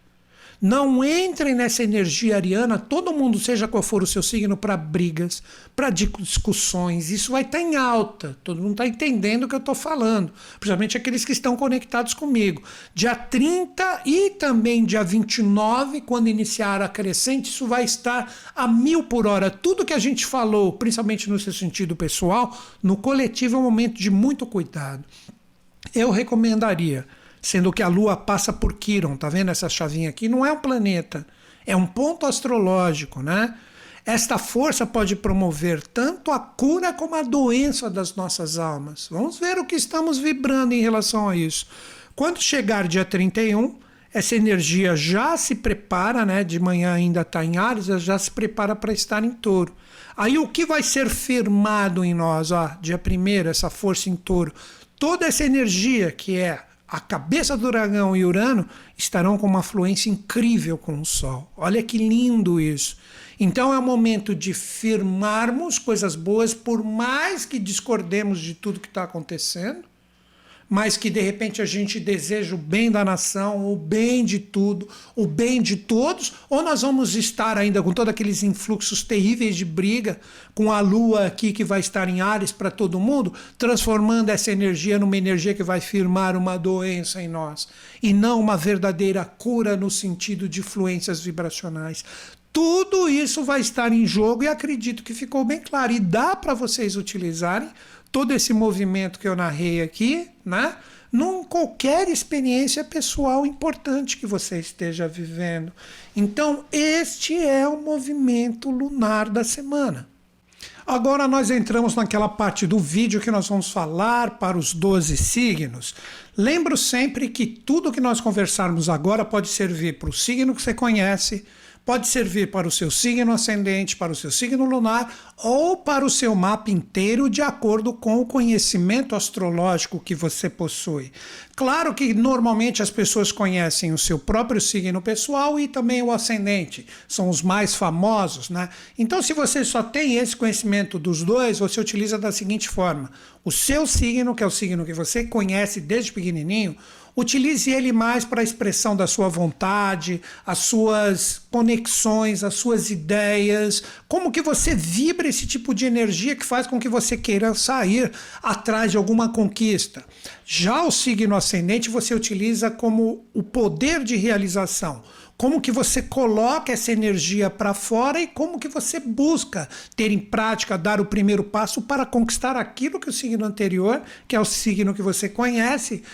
Não entrem nessa energia ariana, todo mundo, seja qual for o seu signo, para brigas, para discussões. Isso vai estar tá em alta. Todo mundo está entendendo o que eu estou falando. Principalmente aqueles que estão conectados comigo. Dia 30 e também dia 29, quando iniciar a crescente, isso vai estar a mil por hora. Tudo que a gente falou, principalmente no seu sentido pessoal, no coletivo é um momento de muito cuidado. Eu recomendaria sendo que a Lua passa por Quiron, tá vendo essa chavinha aqui? Não é um planeta, é um ponto astrológico, né? Esta força pode promover tanto a cura como a doença das nossas almas. Vamos ver o que estamos vibrando em relação a isso. Quando chegar dia 31, essa energia já se prepara, né? De manhã ainda está em Ares, já se prepara para estar em touro. Aí o que vai ser firmado em nós? Ó, dia 1 essa força em touro. Toda essa energia que é a cabeça do dragão e Urano estarão com uma fluência incrível com o Sol. Olha que lindo isso. Então é o momento de firmarmos coisas boas, por mais que discordemos de tudo que está acontecendo. Mas que de repente a gente deseja o bem da nação, o bem de tudo, o bem de todos, ou nós vamos estar ainda com todos aqueles influxos terríveis de briga, com a lua aqui que vai estar em Ares para todo mundo, transformando essa energia numa energia que vai firmar uma doença em nós, e não uma verdadeira cura no sentido de fluências vibracionais. Tudo isso vai estar em jogo e acredito que ficou bem claro. E dá para vocês utilizarem todo esse movimento que eu narrei aqui, né? Num qualquer experiência pessoal importante que você esteja vivendo. Então, este é o movimento lunar da semana. Agora nós entramos naquela parte do vídeo que nós vamos falar para os 12 signos. Lembro sempre que tudo que nós conversarmos agora pode servir para o signo que você conhece, pode servir para o seu signo ascendente, para o seu signo lunar ou para o seu mapa inteiro, de acordo com o conhecimento astrológico que você possui. Claro que normalmente as pessoas conhecem o seu próprio signo pessoal e também o ascendente, são os mais famosos, né? Então, se você só tem esse conhecimento dos dois, você utiliza da seguinte forma: o seu signo, que é o signo que você conhece desde pequenininho, Utilize ele mais para a expressão da sua vontade, as suas conexões, as suas ideias, como que você vibra esse tipo de energia que faz com que você queira sair atrás de alguma conquista. Já o signo ascendente você utiliza como o poder de realização como que você coloca essa energia para fora e como que você busca ter em prática, dar o primeiro passo para conquistar aquilo que o signo anterior, que é o signo que você conhece,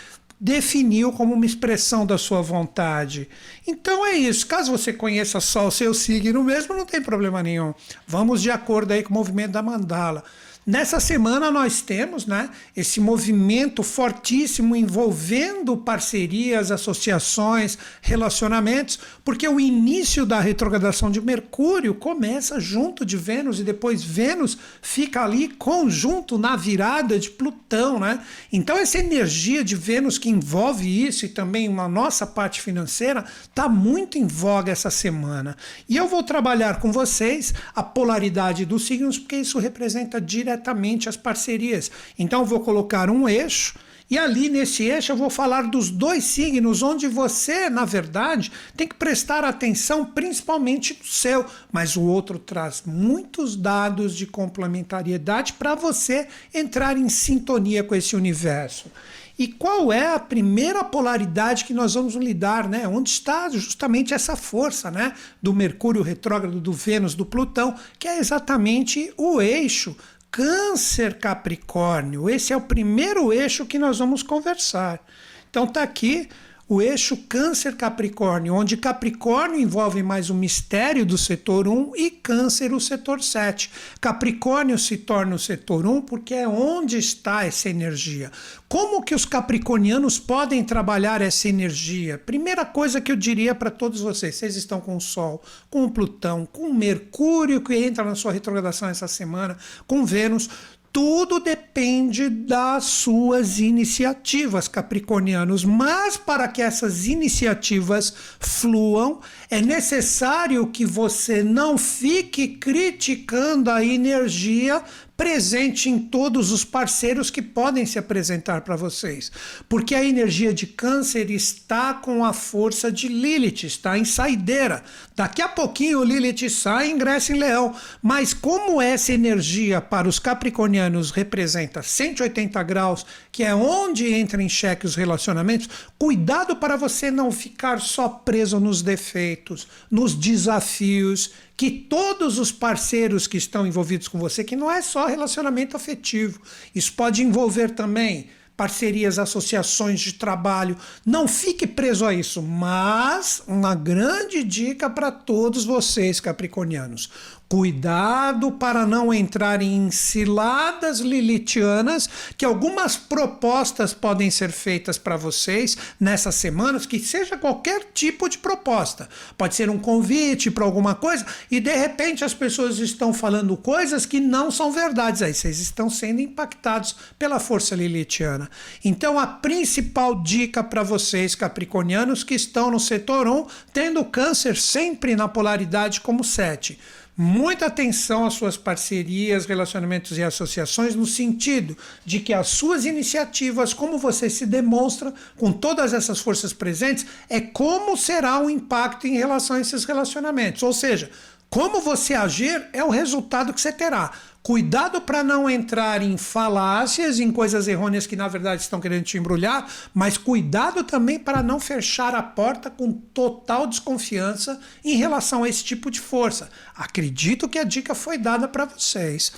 definiu como uma expressão da sua vontade. Então é isso. Caso você conheça só o seu signo mesmo, não tem problema nenhum. Vamos de acordo aí com o movimento da mandala. Nessa semana nós temos né, esse movimento fortíssimo envolvendo parcerias, associações, relacionamentos, porque o início da retrogradação de Mercúrio começa junto de Vênus e depois Vênus fica ali conjunto na virada de Plutão. Né? Então, essa energia de Vênus que envolve isso e também uma nossa parte financeira está muito em voga essa semana. E eu vou trabalhar com vocês a polaridade dos signos, porque isso representa diretamente diretamente as parcerias. Então, vou colocar um eixo. E ali nesse eixo eu vou falar dos dois signos onde você, na verdade, tem que prestar atenção principalmente no seu, mas o outro traz muitos dados de complementariedade para você entrar em sintonia com esse universo. E qual é a primeira polaridade que nós vamos lidar, né? Onde está justamente essa força, né? Do Mercúrio retrógrado, do Vênus, do Plutão, que é exatamente o eixo Câncer Capricórnio. Esse é o primeiro eixo que nós vamos conversar. Então tá aqui o eixo Câncer Capricórnio, onde Capricórnio envolve mais o mistério do setor 1 e Câncer o setor 7. Capricórnio se torna o setor 1 porque é onde está essa energia. Como que os capricornianos podem trabalhar essa energia? Primeira coisa que eu diria para todos vocês, vocês estão com o Sol, com o Plutão, com o Mercúrio que entra na sua retrogradação essa semana, com Vênus, tudo depende das suas iniciativas, capricornianos. Mas para que essas iniciativas fluam, é necessário que você não fique criticando a energia presente em todos os parceiros que podem se apresentar para vocês. Porque a energia de Câncer está com a força de Lilith, está em saideira. Daqui a pouquinho Lilith sai e ingressa em Leão. Mas como essa energia para os capricornianos representa 180 graus, que é onde entra em xeque os relacionamentos, cuidado para você não ficar só preso nos defeitos, nos desafios que todos os parceiros que estão envolvidos com você, que não é só relacionamento afetivo, isso pode envolver também parcerias, associações de trabalho. Não fique preso a isso, mas uma grande dica para todos vocês capricornianos. Cuidado para não entrar em ciladas lilitianas, que algumas propostas podem ser feitas para vocês nessas semanas, que seja qualquer tipo de proposta. Pode ser um convite para alguma coisa e de repente as pessoas estão falando coisas que não são verdades. Aí vocês estão sendo impactados pela força lilitiana. Então a principal dica para vocês capricornianos que estão no setor 1, tendo câncer sempre na polaridade como 7 muita atenção às suas parcerias, relacionamentos e associações, no sentido de que as suas iniciativas, como você se demonstra com todas essas forças presentes, é como será o impacto em relação a esses relacionamentos. Ou seja, como você agir é o resultado que você terá. Cuidado para não entrar em falácias, em coisas errôneas que na verdade estão querendo te embrulhar, mas cuidado também para não fechar a porta com total desconfiança em relação a esse tipo de força. Acredito que a dica foi dada para vocês.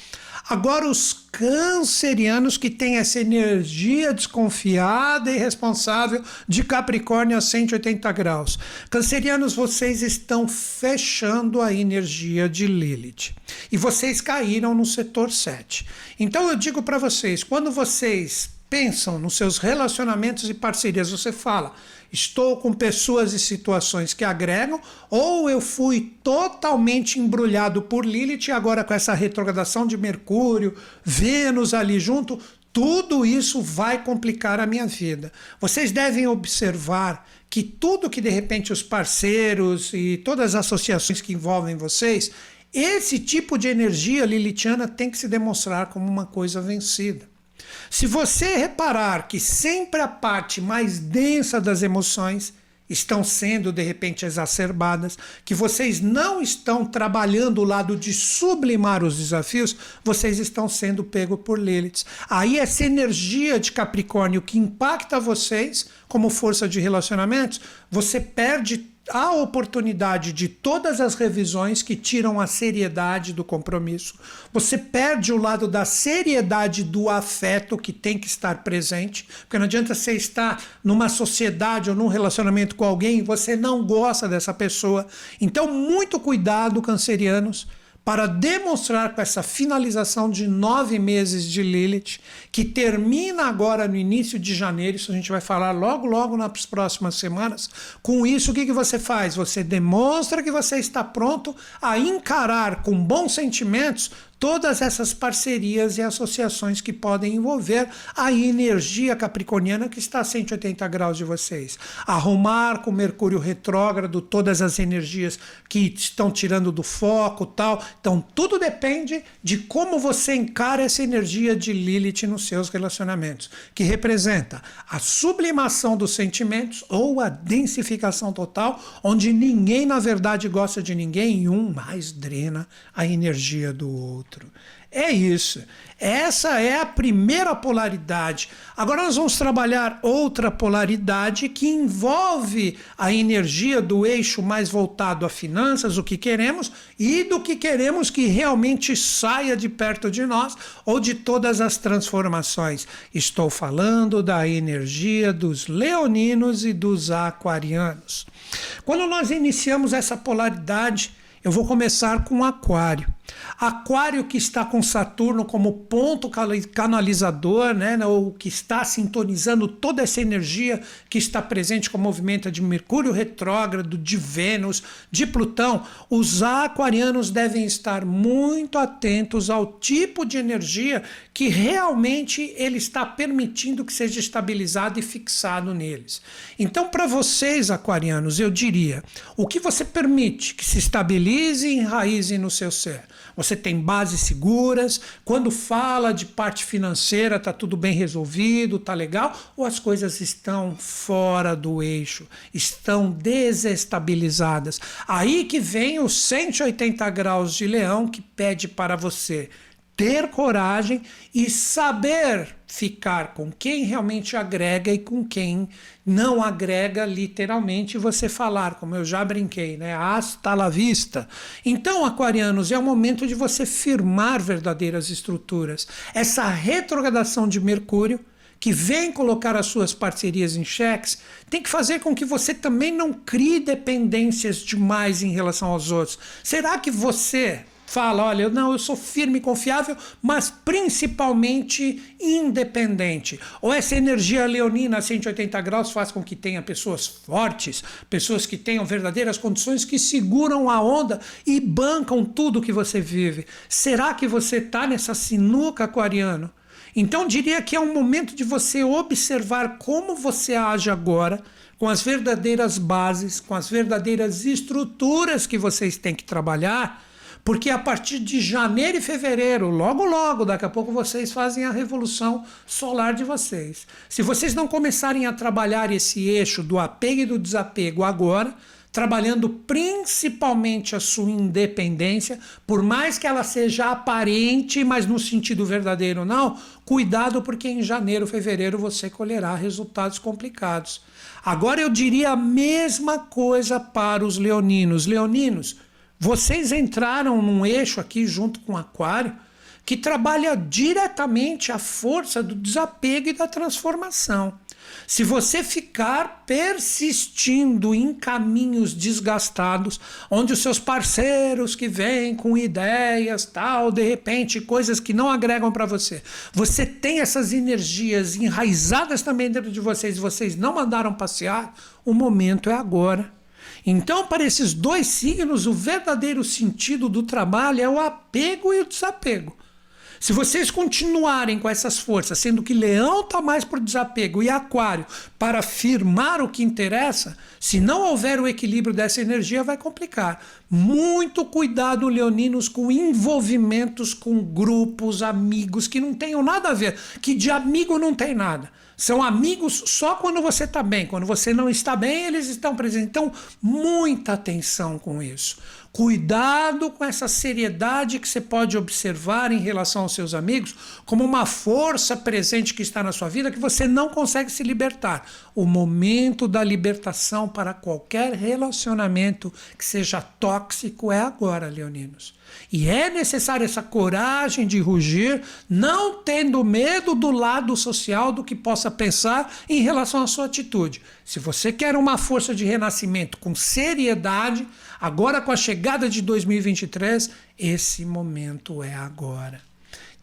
Agora, os cancerianos que têm essa energia desconfiada e responsável de Capricórnio a 180 graus. Cancerianos, vocês estão fechando a energia de Lilith. E vocês caíram no setor 7. Então, eu digo para vocês: quando vocês pensam nos seus relacionamentos e parcerias, você fala estou com pessoas e situações que agregam, ou eu fui totalmente embrulhado por Lilith agora com essa retrogradação de Mercúrio, Vênus ali junto, tudo isso vai complicar a minha vida. Vocês devem observar que tudo que de repente os parceiros e todas as associações que envolvem vocês, esse tipo de energia lilithiana tem que se demonstrar como uma coisa vencida. Se você reparar que sempre a parte mais densa das emoções estão sendo de repente exacerbadas, que vocês não estão trabalhando o lado de sublimar os desafios, vocês estão sendo pego por Lilith. Aí essa energia de Capricórnio que impacta vocês como força de relacionamentos, você perde a oportunidade de todas as revisões que tiram a seriedade do compromisso. Você perde o lado da seriedade do afeto que tem que estar presente, porque não adianta você estar numa sociedade ou num relacionamento com alguém e você não gosta dessa pessoa. Então, muito cuidado, cancerianos para demonstrar com essa finalização de nove meses de Lilith, que termina agora no início de janeiro, isso a gente vai falar logo, logo nas próximas semanas. Com isso, o que, que você faz? Você demonstra que você está pronto a encarar com bons sentimentos todas essas parcerias e associações que podem envolver a energia capricorniana que está a 180 graus de vocês. Arrumar com Mercúrio retrógrado todas as energias que estão tirando do foco, tal. Então tudo depende de como você encara essa energia de Lilith nos seus relacionamentos, que representa a sublimação dos sentimentos ou a densificação total, onde ninguém na verdade gosta de ninguém e um mais drena a energia do outro outro. É isso. Essa é a primeira polaridade. Agora nós vamos trabalhar outra polaridade que envolve a energia do eixo mais voltado a finanças, o que queremos, e do que queremos que realmente saia de perto de nós ou de todas as transformações. Estou falando da energia dos leoninos e dos aquarianos. Quando nós iniciamos essa polaridade, eu vou começar com Aquário. Aquário que está com Saturno como ponto canalizador, né, né, ou que está sintonizando toda essa energia que está presente com o movimento de Mercúrio retrógrado, de Vênus, de Plutão. Os aquarianos devem estar muito atentos ao tipo de energia que realmente ele está permitindo que seja estabilizado e fixado neles. Então, para vocês, aquarianos, eu diria: o que você permite que se estabilize e enraize no seu ser? Você tem bases seguras, quando fala de parte financeira está tudo bem resolvido, está legal, ou as coisas estão fora do eixo, estão desestabilizadas. Aí que vem os 180 graus de leão que pede para você ter coragem e saber ficar com quem realmente agrega e com quem não agrega literalmente você falar, como eu já brinquei, né? Hasta la vista. Então, aquarianos, é o momento de você firmar verdadeiras estruturas. Essa retrogradação de Mercúrio que vem colocar as suas parcerias em xeques, tem que fazer com que você também não crie dependências demais em relação aos outros. Será que você fala, olha, não, eu sou firme e confiável, mas principalmente independente. Ou essa energia leonina a 180 graus faz com que tenha pessoas fortes, pessoas que tenham verdadeiras condições que seguram a onda e bancam tudo que você vive. Será que você está nessa sinuca aquariano? Então diria que é um momento de você observar como você age agora, com as verdadeiras bases, com as verdadeiras estruturas que vocês têm que trabalhar Porque a partir de janeiro e fevereiro, logo logo, daqui a pouco vocês fazem a revolução solar de vocês. Se vocês não começarem a trabalhar esse eixo do apego e do desapego agora, trabalhando principalmente a sua independência, por mais que ela seja aparente, mas no sentido verdadeiro não, cuidado porque em janeiro, fevereiro você colherá resultados complicados. Agora eu diria a mesma coisa para os leoninos. Leoninos, vocês entraram num eixo aqui junto com o Aquário que trabalha diretamente a força do desapego e da transformação. Se você ficar persistindo em caminhos desgastados, onde os seus parceiros que vêm com ideias, tal, de repente, coisas que não agregam para você, você tem essas energias enraizadas também dentro de vocês, vocês não mandaram passear, o momento é agora. Então, para esses dois signos, o verdadeiro sentido do trabalho é o apego e o desapego. Se vocês continuarem com essas forças, sendo que Leão está mais por desapego e Aquário para firmar o que interessa, se não houver o equilíbrio dessa energia, vai complicar. Muito cuidado, leoninos, com envolvimentos com grupos, amigos que não tenham nada a ver, que de amigo não tem nada. São amigos só quando você está bem. Quando você não está bem, eles estão presentes. Então, muita atenção com isso. Cuidado com essa seriedade que você pode observar em relação aos seus amigos como uma força presente que está na sua vida que você não consegue se libertar. O momento da libertação para qualquer relacionamento que seja tóxico é agora, leoninos. E é necessária essa coragem de rugir, não tendo medo do lado social do que possa pensar em relação à sua atitude. Se você quer uma força de renascimento com seriedade, agora com a chegada de 2023, esse momento é agora.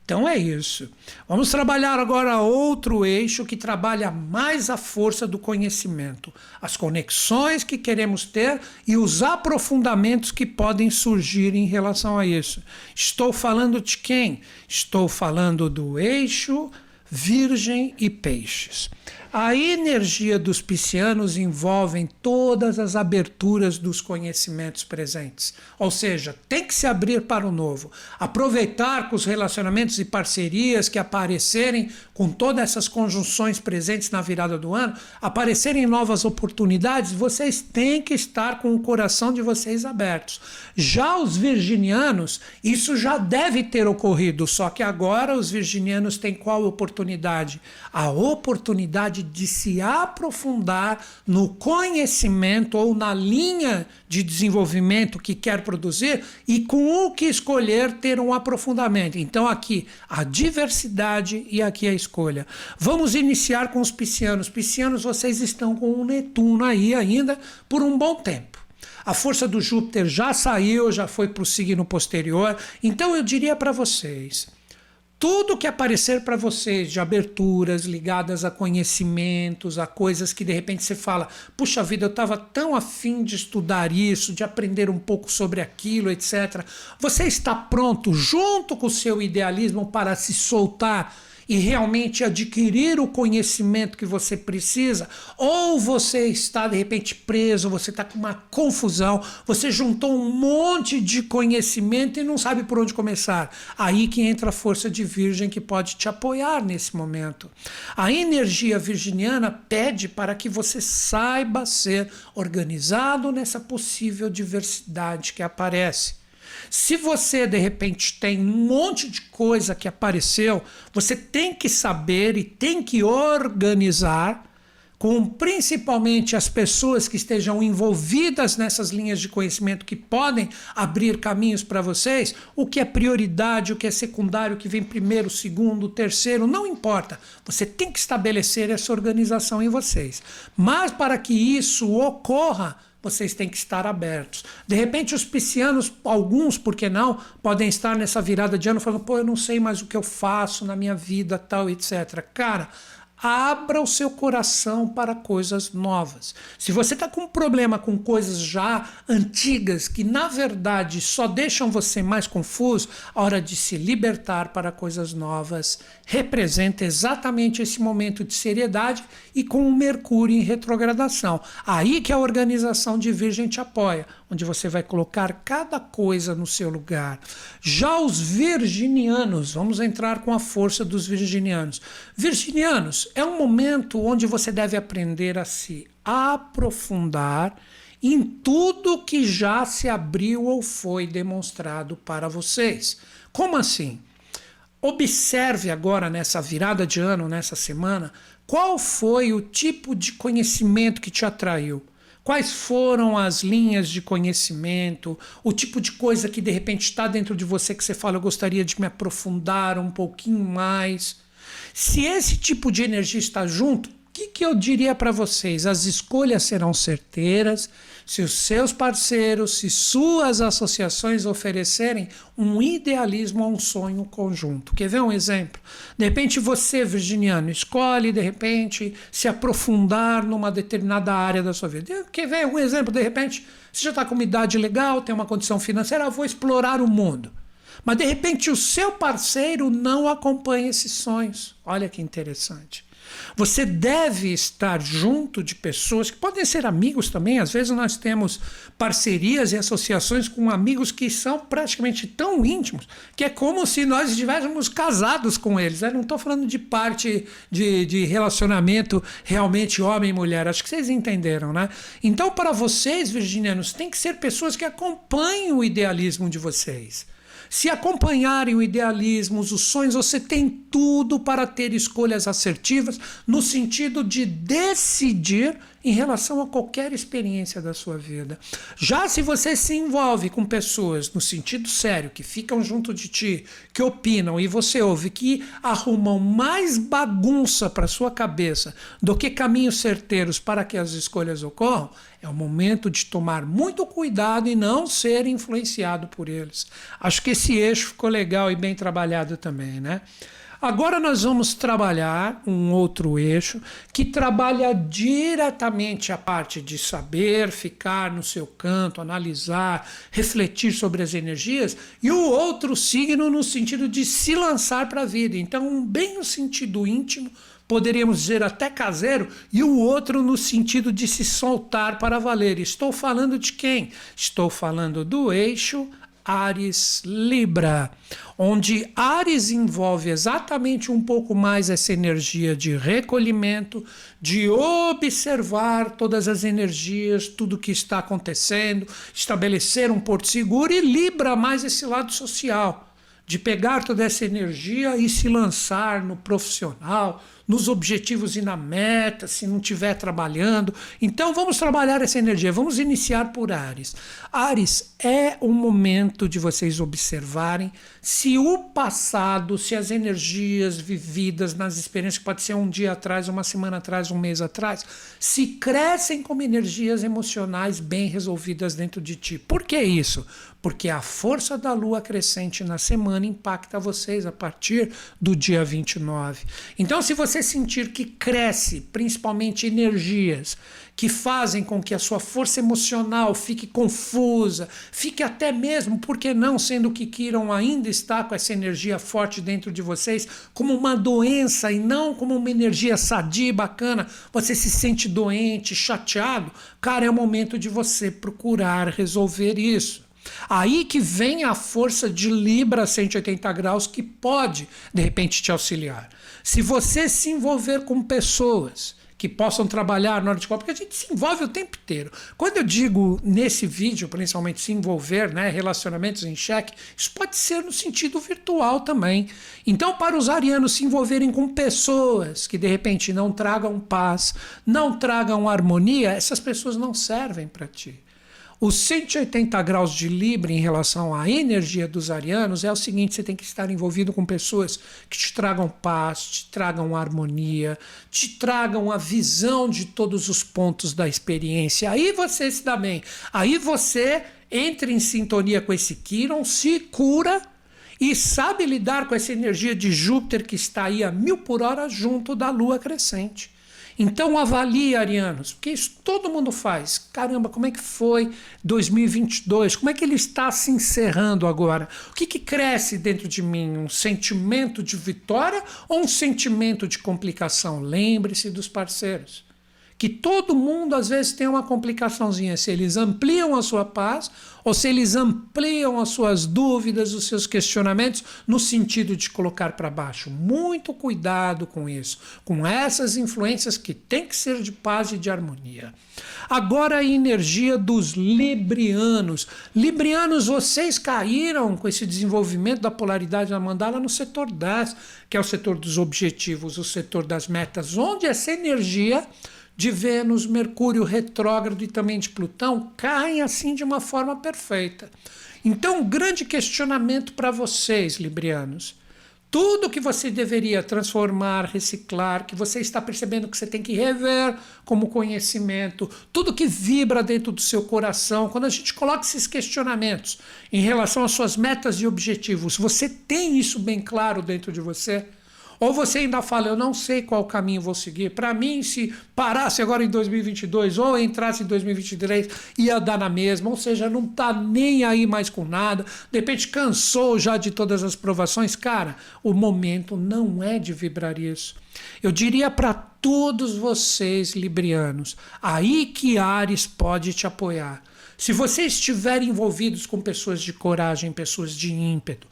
Então é isso. Vamos trabalhar agora outro eixo que trabalha mais a força do conhecimento, as conexões que queremos ter e os aprofundamentos que podem surgir em relação a isso. Estou falando de quem? Estou falando do eixo Virgem e Peixes. A energia dos piscianos envolve todas as aberturas dos conhecimentos presentes. Ou seja, tem que se abrir para o novo. Aproveitar com os relacionamentos e parcerias que aparecerem com todas essas conjunções presentes na virada do ano, aparecerem novas oportunidades, vocês têm que estar com o coração de vocês abertos. Já os virginianos, isso já deve ter ocorrido, só que agora os virginianos têm qual oportunidade? A oportunidade de se aprofundar no conhecimento ou na linha de desenvolvimento que quer produzir e com o que escolher ter um aprofundamento. Então, aqui a diversidade e aqui a escolha. Vamos iniciar com os piscianos. Piscianos, vocês estão com o Netuno aí ainda por um bom tempo. A força do Júpiter já saiu, já foi para o signo posterior. Então eu diria para vocês: tudo que aparecer para vocês de aberturas ligadas a conhecimentos, a coisas que de repente você fala, puxa vida, eu estava tão afim de estudar isso, de aprender um pouco sobre aquilo, etc. Você está pronto, junto com o seu idealismo, para se soltar e realmente adquirir o conhecimento que você precisa, ou você está de repente preso, você está com uma confusão, você juntou um monte de conhecimento e não sabe por onde começar. Aí que entra a força de Virgem que pode te apoiar nesse momento. A energia virginiana pede para que você saiba ser organizado nessa possível diversidade que aparece. Se você de repente tem um monte de coisa que apareceu, você tem que saber e tem que organizar com principalmente as pessoas que estejam envolvidas nessas linhas de conhecimento que podem abrir caminhos para vocês, o que é prioridade, o que é secundário, o que vem primeiro, segundo, terceiro, não importa. Você tem que estabelecer essa organização em vocês. Mas para que isso ocorra, vocês têm que estar abertos. De repente, os piscianos, alguns, por que não, podem estar nessa virada de ano falando: pô, eu não sei mais o que eu faço na minha vida, tal, etc. Cara, Abra o seu coração para coisas novas. Se você está com um problema com coisas já antigas que na verdade só deixam você mais confuso, a hora de se libertar para coisas novas representa exatamente esse momento de seriedade e com o Mercúrio em retrogradação. Aí que a organização de Virgem te apoia, onde você vai colocar cada coisa no seu lugar. Já os virginianos, vamos entrar com a força dos virginianos. Virginianos, é um momento onde você deve aprender a se aprofundar em tudo que já se abriu ou foi demonstrado para vocês. Como assim? Observe agora nessa virada de ano, nessa semana, qual foi o tipo de conhecimento que te atraiu. Quais foram as linhas de conhecimento, o tipo de coisa que de repente está dentro de você que você fala, eu gostaria de me aprofundar um pouquinho mais. Se esse tipo de energia está junto, que, que eu diria para vocês? As escolhas serão certeiras se os seus parceiros, se suas associações oferecerem um idealismo ou um sonho conjunto. Quer ver um exemplo? De repente você, virginiano, escolhe de repente se aprofundar numa determinada área da sua vida. Quer ver um exemplo? De repente você já está com uma idade legal, tem uma condição financeira, ah, vou explorar o mundo. Mas de repente o seu parceiro não acompanha esses sonhos. Olha que interessante. Você deve estar junto de pessoas que podem ser amigos também. Às vezes nós temos parcerias e associações com amigos que são praticamente tão íntimos que é como se nós estivéssemos casados com eles. Eu não estou falando de parte de, de relacionamento realmente homem e mulher. Acho que vocês entenderam, né? Então, para vocês, virginianos, tem que ser pessoas que acompanhem o idealismo de vocês. Se acompanharem o idealismo, os sonhos, você tem tudo para ter escolhas assertivas no sentido de decidir em relação a qualquer experiência da sua vida. Já se você se envolve com pessoas no sentido sério, que ficam junto de ti, que opinam e você ouve que arrumam mais bagunça para sua cabeça do que caminhos certeiros para que as escolhas ocorram, é o momento de tomar muito cuidado e não ser influenciado por eles. Acho que esse eixo ficou legal e bem trabalhado também, né? Agora nós vamos trabalhar um outro eixo que trabalha diretamente a parte de saber, ficar no seu canto, analisar, refletir sobre as energias, e o outro signo no sentido de se lançar para a vida. Então, bem no sentido íntimo, poderíamos dizer até caseiro, e o outro no sentido de se soltar para valer. Estou falando de quem? Estou falando do eixo Ares Libra, onde Ares envolve exatamente um pouco mais essa energia de recolhimento, de observar todas as energias, tudo que está acontecendo, estabelecer um porto seguro e Libra mais esse lado social, de pegar toda essa energia e se lançar no profissional, nos objetivos e na meta, se não estiver trabalhando. Então vamos trabalhar essa energia, vamos iniciar por Ares. Ares é o momento de vocês observarem se o passado, se as energias vividas nas experiências, que pode ser um dia atrás, uma semana atrás, um mês atrás, se crescem como energias emocionais bem resolvidas dentro de ti. Por que isso? Porque a força da lua crescente na semana impacta vocês a partir do dia 29. Então, se você sentir que cresce, principalmente energias que fazem com que a sua força emocional fique confusa, fique até mesmo, por que não, sendo que Kiron ainda está com essa energia forte dentro de vocês, como uma doença e não como uma energia sadia e bacana, você se sente doente, chateado, cara, é o momento de você procurar resolver isso. Aí que vem a força de Libra 180 graus que pode, de repente, te auxiliar. Se você se envolver com pessoas que possam trabalhar na hora de porque a gente se envolve o tempo inteiro. Quando eu digo nesse vídeo, principalmente se envolver, né, relacionamentos em xeque, isso pode ser no sentido virtual também. Então, para os arianos se envolverem com pessoas que de repente não tragam paz, não tragam harmonia, essas pessoas não servem para ti. Os 180 graus de Libra em relação à energia dos arianos é o seguinte: você tem que estar envolvido com pessoas que te tragam paz, te tragam harmonia, te tragam a visão de todos os pontos da experiência. Aí você se dá bem. Aí você entra em sintonia com esse Kiron, se cura e sabe lidar com essa energia de Júpiter que está aí a mil por hora junto da Lua crescente. Então avalie, arianos, porque isso todo mundo faz. Caramba, como é que foi 2022? Como é que ele está se encerrando agora? O que, que cresce dentro de mim? Um sentimento de vitória ou um sentimento de complicação? Lembre-se dos parceiros que todo mundo às vezes tem uma complicaçãozinha, se eles ampliam a sua paz ou se eles ampliam as suas dúvidas, os seus questionamentos no sentido de colocar para baixo. Muito cuidado com isso, com essas influências que tem que ser de paz e de harmonia. Agora a energia dos librianos. Librianos, vocês caíram com esse desenvolvimento da polaridade da mandala no setor 10, que é o setor dos objetivos, o setor das metas, onde essa energia de Vênus, Mercúrio retrógrado e também de Plutão caem assim de uma forma perfeita. Então, um grande questionamento para vocês, librianos. Tudo que você deveria transformar, reciclar, que você está percebendo que você tem que rever como conhecimento, tudo que vibra dentro do seu coração, quando a gente coloca esses questionamentos em relação às suas metas e objetivos, você tem isso bem claro dentro de você? Ou você ainda fala, eu não sei qual caminho vou seguir. Para mim, se parasse agora em 2022 ou entrasse em 2023, ia dar na mesma. Ou seja, não está nem aí mais com nada. De repente cansou já de todas as provações. Cara, o momento não é de vibrar isso. Eu diria para todos vocês, librianos, aí que Ares pode te apoiar. Se vocês estiverem envolvidos com pessoas de coragem, pessoas de ímpeto,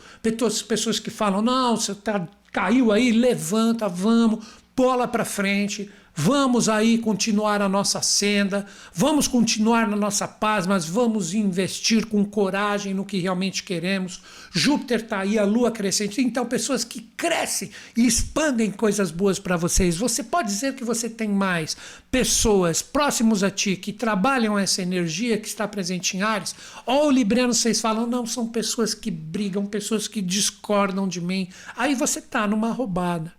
pessoas que falam, não, você está caiu aí, levanta, vamos, bola para frente, vamos aí continuar a nossa senda, vamos continuar na nossa paz, mas vamos investir com coragem no que realmente queremos. Júpiter está aí, a lua crescente, então pessoas que crescem e expandem coisas boas para vocês. Você pode dizer que você tem mais pessoas próximos a ti que trabalham essa energia que está presente em Ares, ou Libriano vocês falam, não, são pessoas que brigam, pessoas que discordam de mim. Aí você está numa roubada.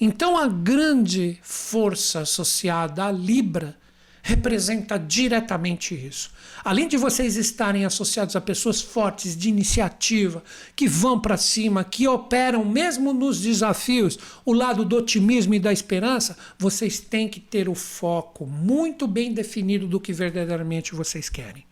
Então a grande força associada à Libra representa diretamente isso. Além de vocês estarem associados a pessoas fortes de iniciativa, que vão para cima, que operam mesmo nos desafios, o lado do otimismo e da esperança, vocês têm que ter o foco muito bem definido do que verdadeiramente vocês querem.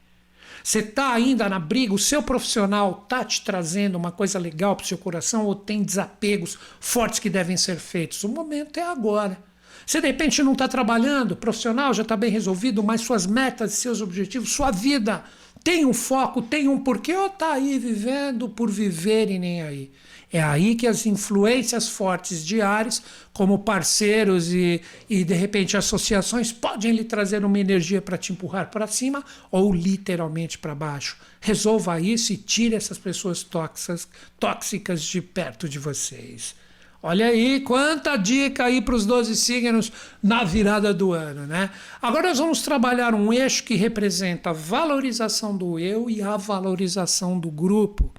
Você está ainda na briga, o seu profissional está te trazendo uma coisa legal para o seu coração ou tem desapegos fortes que devem ser feitos? O momento é agora. Se de repente não está trabalhando, profissional já está bem resolvido, mas suas metas, seus objetivos, sua vida tem um foco, tem um porquê, ou está aí vivendo por viver e nem aí. É aí que as influências fortes de Ares, como parceiros e, e de repente associações, podem lhe trazer uma energia para te empurrar para cima ou literalmente para baixo. Resolva isso e tire essas pessoas tóxicas, tóxicas de perto de vocês. Olha aí, quanta dica aí para os 12 signos na virada do ano, né? Agora nós vamos trabalhar um eixo que representa a valorização do eu e a valorização do grupo.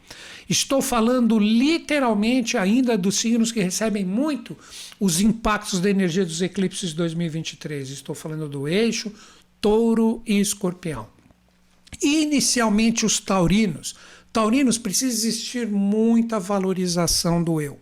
Estou falando literalmente ainda dos signos que recebem muito os impactos da energia dos eclipses de 2023. Estou falando do eixo touro e escorpião. Inicialmente os taurinos. Taurinos precisa existir muita valorização do eu.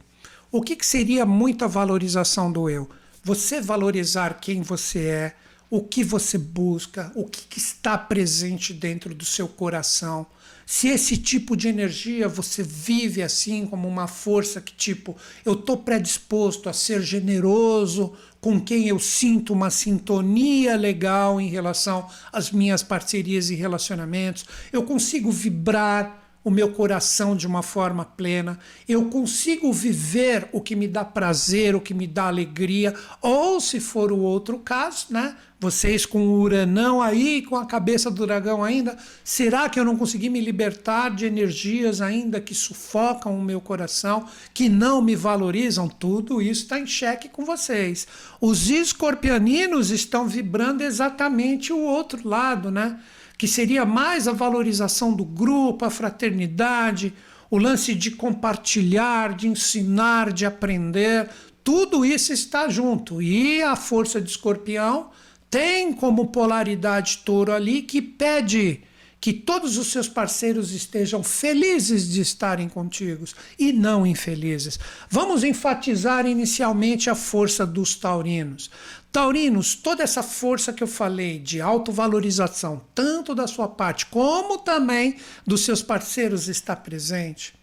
O que, que seria muita valorização do eu? Você valorizar quem você é, o que você busca, o que, que está presente dentro do seu coração. Se esse tipo de energia você vive assim como uma força que tipo, eu estou predisposto a ser generoso com quem eu sinto uma sintonia legal em relação às minhas parcerias e relacionamentos, eu consigo vibrar o meu coração de uma forma plena, eu consigo viver o que me dá prazer, o que me dá alegria, ou se for o outro caso, né? Vocês com o Uranão aí, com a cabeça do dragão ainda, será que eu não consegui me libertar de energias ainda que sufocam o meu coração, que não me valorizam? Tudo isso está em xeque com vocês. Os escorpianinos estão vibrando exatamente o outro lado, né? Que seria mais a valorização do grupo, a fraternidade, o lance de compartilhar, de ensinar, de aprender, tudo isso está junto. E a força de escorpião tem como polaridade touro ali que pede que todos os seus parceiros estejam felizes de estarem contigo e não infelizes. Vamos enfatizar inicialmente a força dos taurinos. Taurinos, toda essa força que eu falei de autovalorização, tanto da sua parte como também dos seus parceiros, está presente.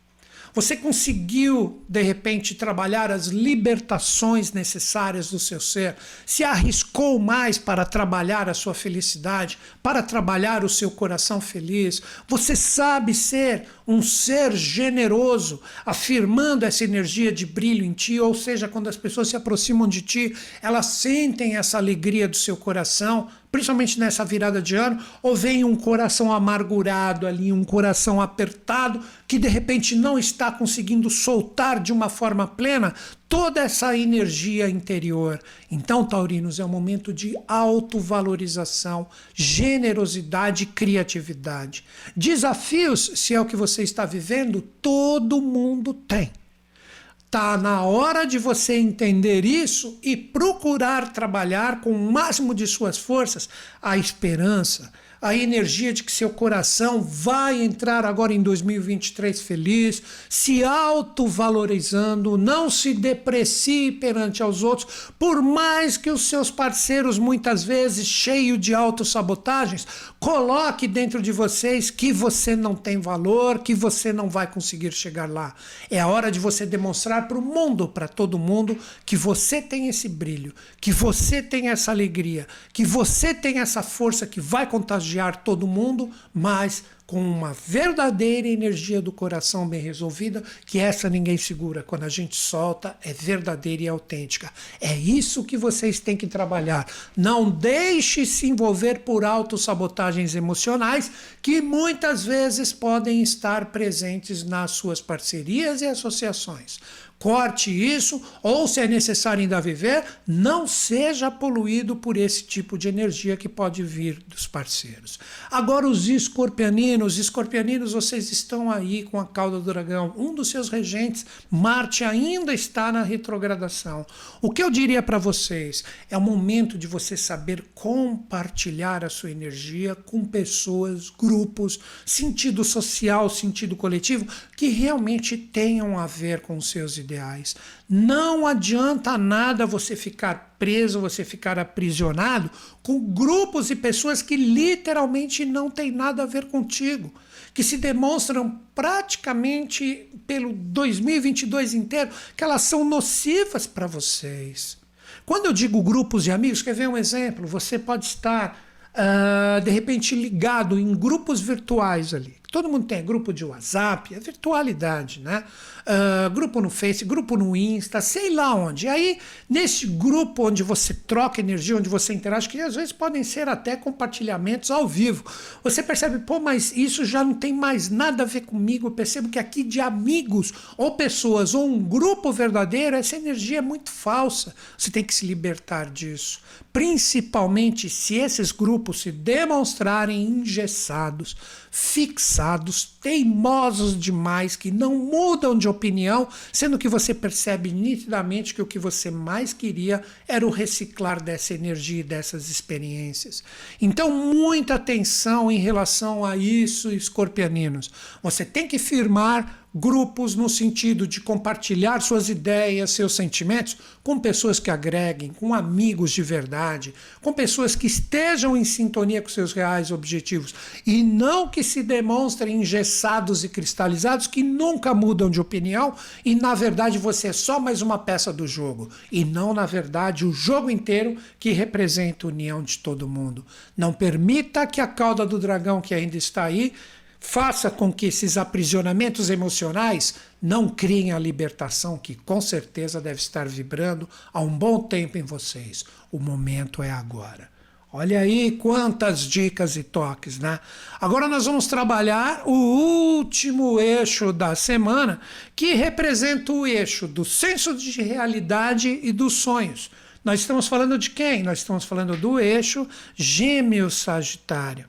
Você conseguiu, de repente, trabalhar as libertações necessárias do seu ser? Se arriscou mais para trabalhar a sua felicidade, para trabalhar o seu coração feliz? Você sabe ser um ser generoso, afirmando essa energia de brilho em ti, ou seja, quando as pessoas se aproximam de ti, elas sentem essa alegria do seu coração, principalmente nessa virada de ano, ou vem um coração amargurado ali, um coração apertado, que de repente não está conseguindo soltar de uma forma plena toda essa energia interior. Então, Taurinos, é um momento de autovalorização, generosidade e criatividade. Desafios, se é o que você está vivendo, todo mundo tem. Está na hora de você entender isso e procurar trabalhar com o máximo de suas forças a esperança, a energia de que seu coração vai entrar agora em 2023 feliz, se autovalorizando, não se deprecie perante aos outros, por mais que os seus parceiros, muitas vezes cheios de autossabotagens, coloque dentro de vocês que você não tem valor, que você não vai conseguir chegar lá. É a hora de você demonstrar para o mundo, para todo mundo, que você tem esse brilho, que você tem essa alegria, que você tem essa força que vai contagiar contagiar todo mundo, mas com uma verdadeira energia do coração bem resolvida, que essa ninguém segura. Quando a gente solta, é verdadeira e autêntica. É isso que vocês têm que trabalhar. Não deixe se envolver por autossabotagens emocionais que muitas vezes podem estar presentes nas suas parcerias e associações corte isso, ou se é necessário ainda viver, não seja poluído por esse tipo de energia que pode vir dos parceiros. Agora, os escorpianinos, escorpianinos, vocês estão aí com a cauda do dragão, um dos seus regentes, Marte, ainda está na retrogradação. O que eu diria para vocês? É o momento de você saber compartilhar a sua energia com pessoas, grupos, sentido social, sentido coletivo, que realmente tenham a ver com seus ideais. Não adianta nada você ficar preso, você ficar aprisionado com grupos e pessoas que literalmente não têm nada a ver contigo, que se demonstram praticamente pelo 2022 inteiro que elas são nocivas para vocês. Quando eu digo grupos de amigos, quer ver um exemplo? Você pode estar uh, de repente ligado em grupos virtuais ali. Todo mundo tem grupo de WhatsApp, é virtualidade, né? Uh, grupo no Face, grupo no Insta, sei lá onde. E aí, nesse grupo onde você troca energia, onde você interage, que às vezes podem ser até compartilhamentos ao vivo, você percebe, pô, mas isso já não tem mais nada a ver comigo. Eu percebo que aqui de amigos, ou pessoas, ou um grupo verdadeiro, essa energia é muito falsa. Você tem que se libertar disso. Principalmente se esses grupos se demonstrarem engessados, fixados, teimosos demais, que não mudam de opinião, sendo que você percebe nitidamente que o que você mais queria era o reciclar dessa energia e dessas experiências. Então, muita atenção em relação a isso, escorpianinos. Você tem que firmar grupos no sentido de compartilhar suas ideias, seus sentimentos com pessoas que agreguem, com amigos de verdade, com pessoas que estejam em sintonia com seus reais objetivos e não que se demonstrem engessados e cristalizados que nunca mudam de opinião e na verdade você é só mais uma peça do jogo e não na verdade o jogo inteiro que representa a união de todo mundo. Não permita que a cauda do dragão que ainda está aí faça com que esses aprisionamentos emocionais não criem a libertação que com certeza deve estar vibrando há um bom tempo em vocês. O momento é agora. Olha aí quantas dicas e toques, né? Agora nós vamos trabalhar o último eixo da semana, que representa o eixo do senso de realidade e dos sonhos. Nós estamos falando de quem? Nós estamos falando do eixo Gêmeo-Sagitário.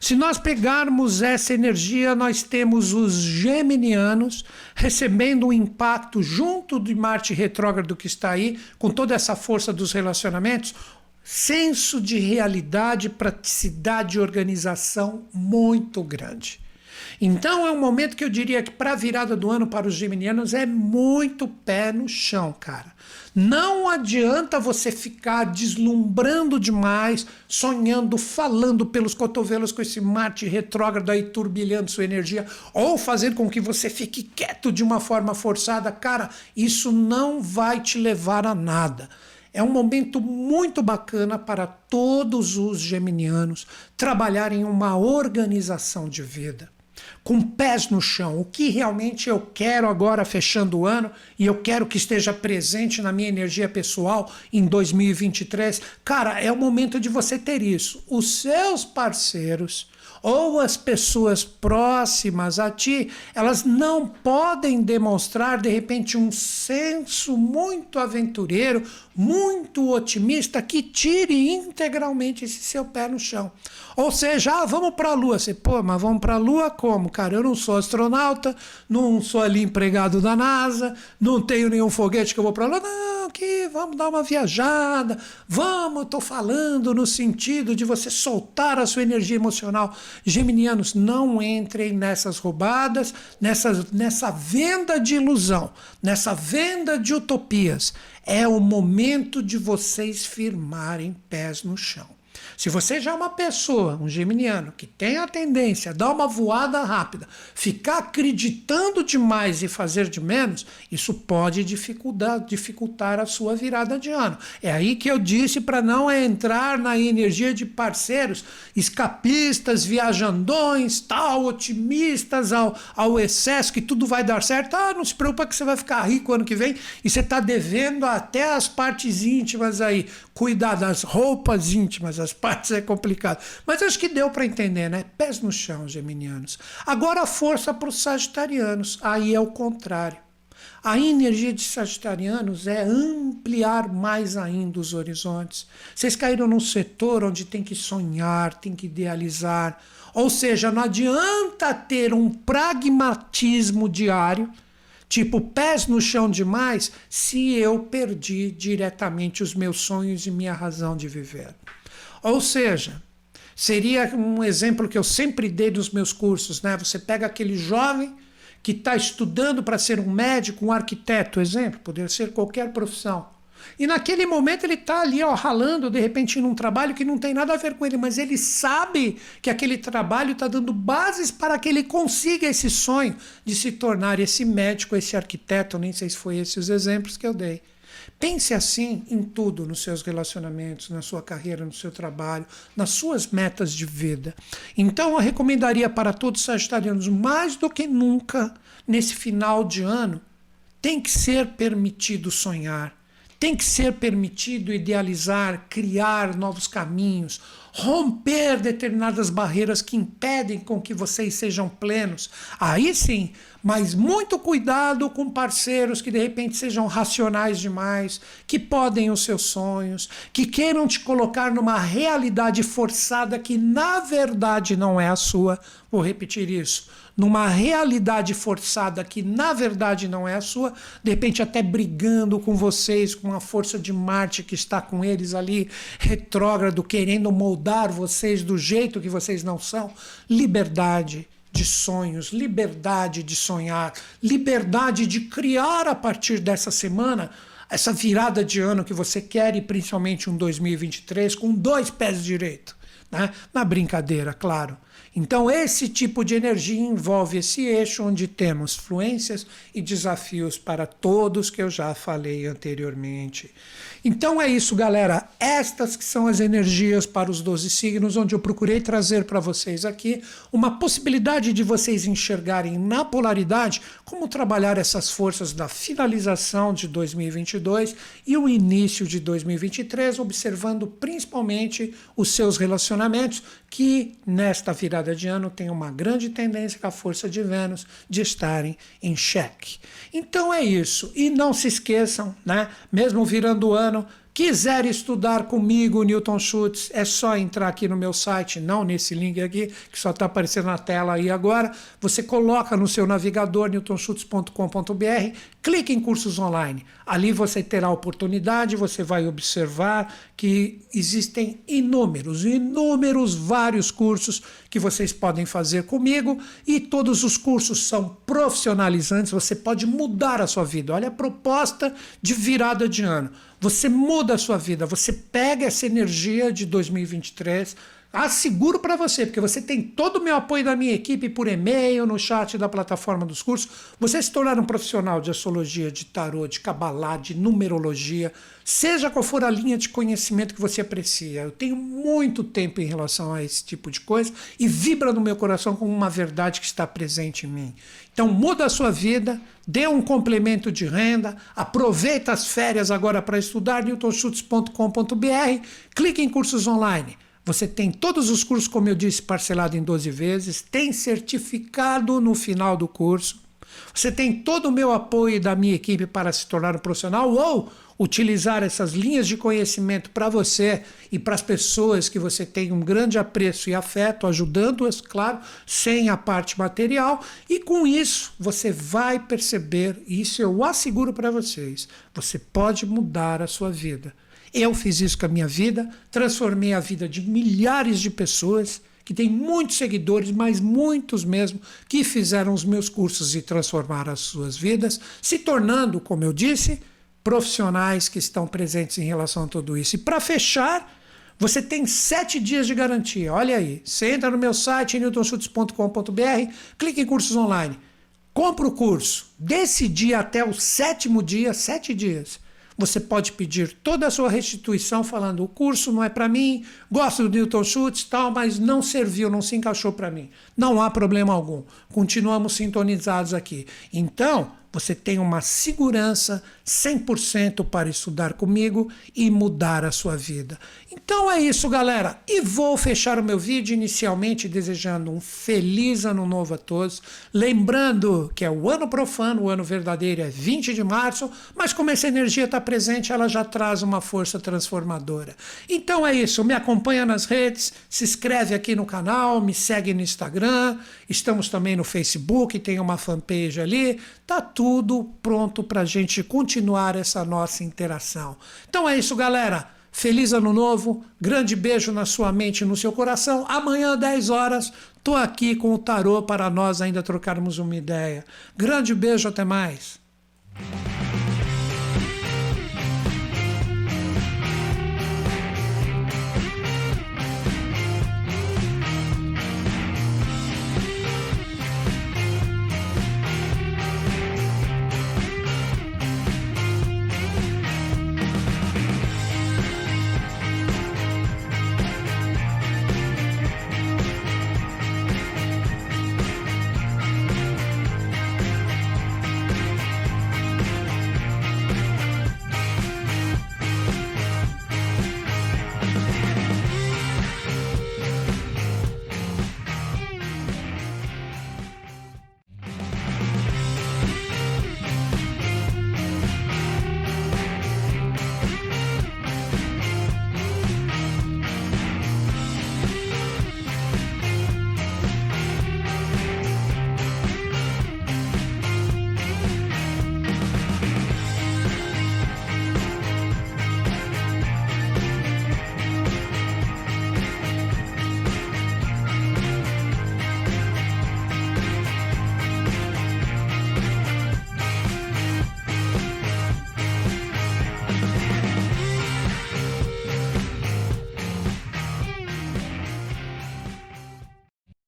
Se nós pegarmos essa energia, nós temos os geminianos recebendo um impacto junto de Marte retrógrado que está aí, com toda essa força dos relacionamentos, senso de realidade, praticidade e organização muito grande. Então é um momento que eu diria que para a virada do ano para os geminianos é muito pé no chão, cara. Não adianta você ficar deslumbrando demais, sonhando, falando pelos cotovelos com esse Marte retrógrado aí turbilhando sua energia, ou fazer com que você fique quieto de uma forma forçada. Cara, isso não vai te levar a nada. É um momento muito bacana para todos os geminianos trabalharem uma organização de vida com pés no chão, o que realmente eu quero agora fechando o ano e eu quero que esteja presente na minha energia pessoal em 2023. Cara, é o momento de você ter isso. Os seus parceiros ou as pessoas próximas a ti, elas não podem demonstrar de repente um senso muito aventureiro, muito otimista que tire integralmente esse seu pé no chão. Ou seja, ah, vamos para a Lua. Você, pô, mas vamos para a Lua como? Cara, eu não sou astronauta, não sou ali empregado da NASA, não tenho nenhum foguete que eu vou para a Lua. Não, que vamos dar uma viajada, vamos, estou falando no sentido de você soltar a sua energia emocional. Geminianos, não entrem nessas roubadas, nessa, nessa venda de ilusão, nessa venda de utopias. É o momento de vocês firmarem pés no chão. Se você já é uma pessoa, um geminiano, que tem a tendência a dar uma voada rápida, ficar acreditando demais e fazer de menos, isso pode dificultar, dificultar a sua virada de ano. É aí que eu disse para não entrar na energia de parceiros escapistas, viajandões, tal, otimistas ao, ao excesso, que tudo vai dar certo. Ah, não se preocupa que você vai ficar rico ano que vem e você está devendo até as partes íntimas aí. Cuidar das roupas íntimas, as partes é complicado. Mas acho que deu para entender, né? Pés no chão, geminianos. Agora a força para os sagitarianos. Aí é o contrário. A energia de sagitarianos é ampliar mais ainda os horizontes. Vocês caíram num setor onde tem que sonhar, tem que idealizar. Ou seja, não adianta ter um pragmatismo diário, tipo pés no chão demais, se eu perdi diretamente os meus sonhos e minha razão de viver. Ou seja, seria um exemplo que eu sempre dei nos meus cursos, né? Você pega aquele jovem que está estudando para ser um médico, um arquiteto, exemplo, poderia ser qualquer profissão. E naquele momento ele está ali, ó, ralando, de repente, num trabalho que não tem nada a ver com ele, mas ele sabe que aquele trabalho está dando bases para que ele consiga esse sonho de se tornar esse médico, esse arquiteto, nem sei se foi esses os exemplos que eu dei. Pense assim em tudo, nos seus relacionamentos, na sua carreira, no seu trabalho, nas suas metas de vida. Então, eu recomendaria para todos os sagitarianos, mais do que nunca, nesse final de ano, tem que ser permitido sonhar, tem que ser permitido idealizar, criar novos caminhos, romper determinadas barreiras que impedem com que vocês sejam plenos. Aí sim, mas muito cuidado com parceiros que de repente sejam racionais demais, que podem os seus sonhos, que queiram te colocar numa realidade forçada que na verdade não é a sua. Vou repetir isso. Numa realidade forçada que na verdade não é a sua, de repente até brigando com vocês, com a força de Marte que está com eles ali, retrógrado, querendo moldar vocês do jeito que vocês não são. Liberdade de sonhos, liberdade de sonhar, liberdade de criar a partir dessa semana essa virada de ano que você quer e principalmente um 2023 com dois pés direito, né? Na brincadeira, claro. Então, esse tipo de energia envolve esse eixo onde temos fluências e desafios para todos que eu já falei anteriormente. Então é isso, galera. Estas que são as energias para os 12 signos, onde eu procurei trazer para vocês aqui uma possibilidade de vocês enxergarem na polaridade como trabalhar essas forças da finalização de 2022 e o início de 2023, observando principalmente os seus relacionamentos, que nesta virada de ano tem uma grande tendência com a força de Vênus de estarem em xeque. Então é isso. E não se esqueçam, né? Mesmo virando o ano, Quiser estudar comigo, Newton Schultz, é só entrar aqui no meu site, não nesse link aqui, que só está aparecendo na tela aí agora. Você coloca no seu navegador newtonschutz.com.br, clique em cursos online. Ali você terá oportunidade, você vai observar que existem inúmeros, inúmeros vários cursos que vocês podem fazer comigo e todos os cursos são profissionalizantes, você pode mudar a sua vida. Olha a proposta de virada de ano. Você muda a sua vida, você pega essa energia de 2023 Asseguro para você, porque você tem todo o meu apoio da minha equipe por e-mail, no chat da plataforma dos cursos. Você se tornar um profissional de astrologia, de tarô, de cabalá, de numerologia, seja qual for a linha de conhecimento que você aprecia. Eu tenho muito tempo em relação a esse tipo de coisa e vibra no meu coração como uma verdade que está presente em mim. Então muda a sua vida, dê um complemento de renda, aproveita as férias agora para estudar newtonschutz.com.br, clique em cursos online. Você tem todos os cursos, como eu disse, parcelado em 12 vezes, tem certificado no final do curso. Você tem todo o meu apoio da minha equipe para se tornar um profissional ou utilizar essas linhas de conhecimento para você e para as pessoas que você tem um grande apreço e afeto, ajudando-as, claro, sem a parte material. E com isso, você vai perceber, isso eu asseguro para vocês, você pode mudar a sua vida. Eu fiz isso com a minha vida, transformei a vida de milhares de pessoas que têm muitos seguidores, mas muitos mesmo, que fizeram os meus cursos e transformaram as suas vidas, se tornando, como eu disse, profissionais que estão presentes em relação a tudo isso. E para fechar, você tem sete dias de garantia. Olha aí, você entra no meu site, newtonschutz.com.br, clique em cursos online, compra o curso. Desse dia até o sétimo dia, sete dias você pode pedir toda a sua restituição falando o curso não é para mim, gosto do Newton Schultz tal, mas não serviu, não se encaixou para mim. Não há problema algum. Continuamos sintonizados aqui. Então, você tem uma segurança 100% para estudar comigo e mudar a sua vida. Então é isso, galera. E vou fechar o meu vídeo inicialmente desejando um feliz ano novo a todos. Lembrando que é o ano profano, o ano verdadeiro é 20 de março, mas como essa energia está presente, ela já traz uma força transformadora. Então é isso. Me acompanha nas redes, se inscreve aqui no canal, me segue no Instagram, estamos também no Facebook, tem uma fanpage ali. Tá tudo pronto para gente continuar essa nossa interação. Então é isso, galera. Feliz ano novo, grande beijo na sua mente e no seu coração. Amanhã, 10 horas, tô aqui com o tarô para nós ainda trocarmos uma ideia. Grande beijo, até mais.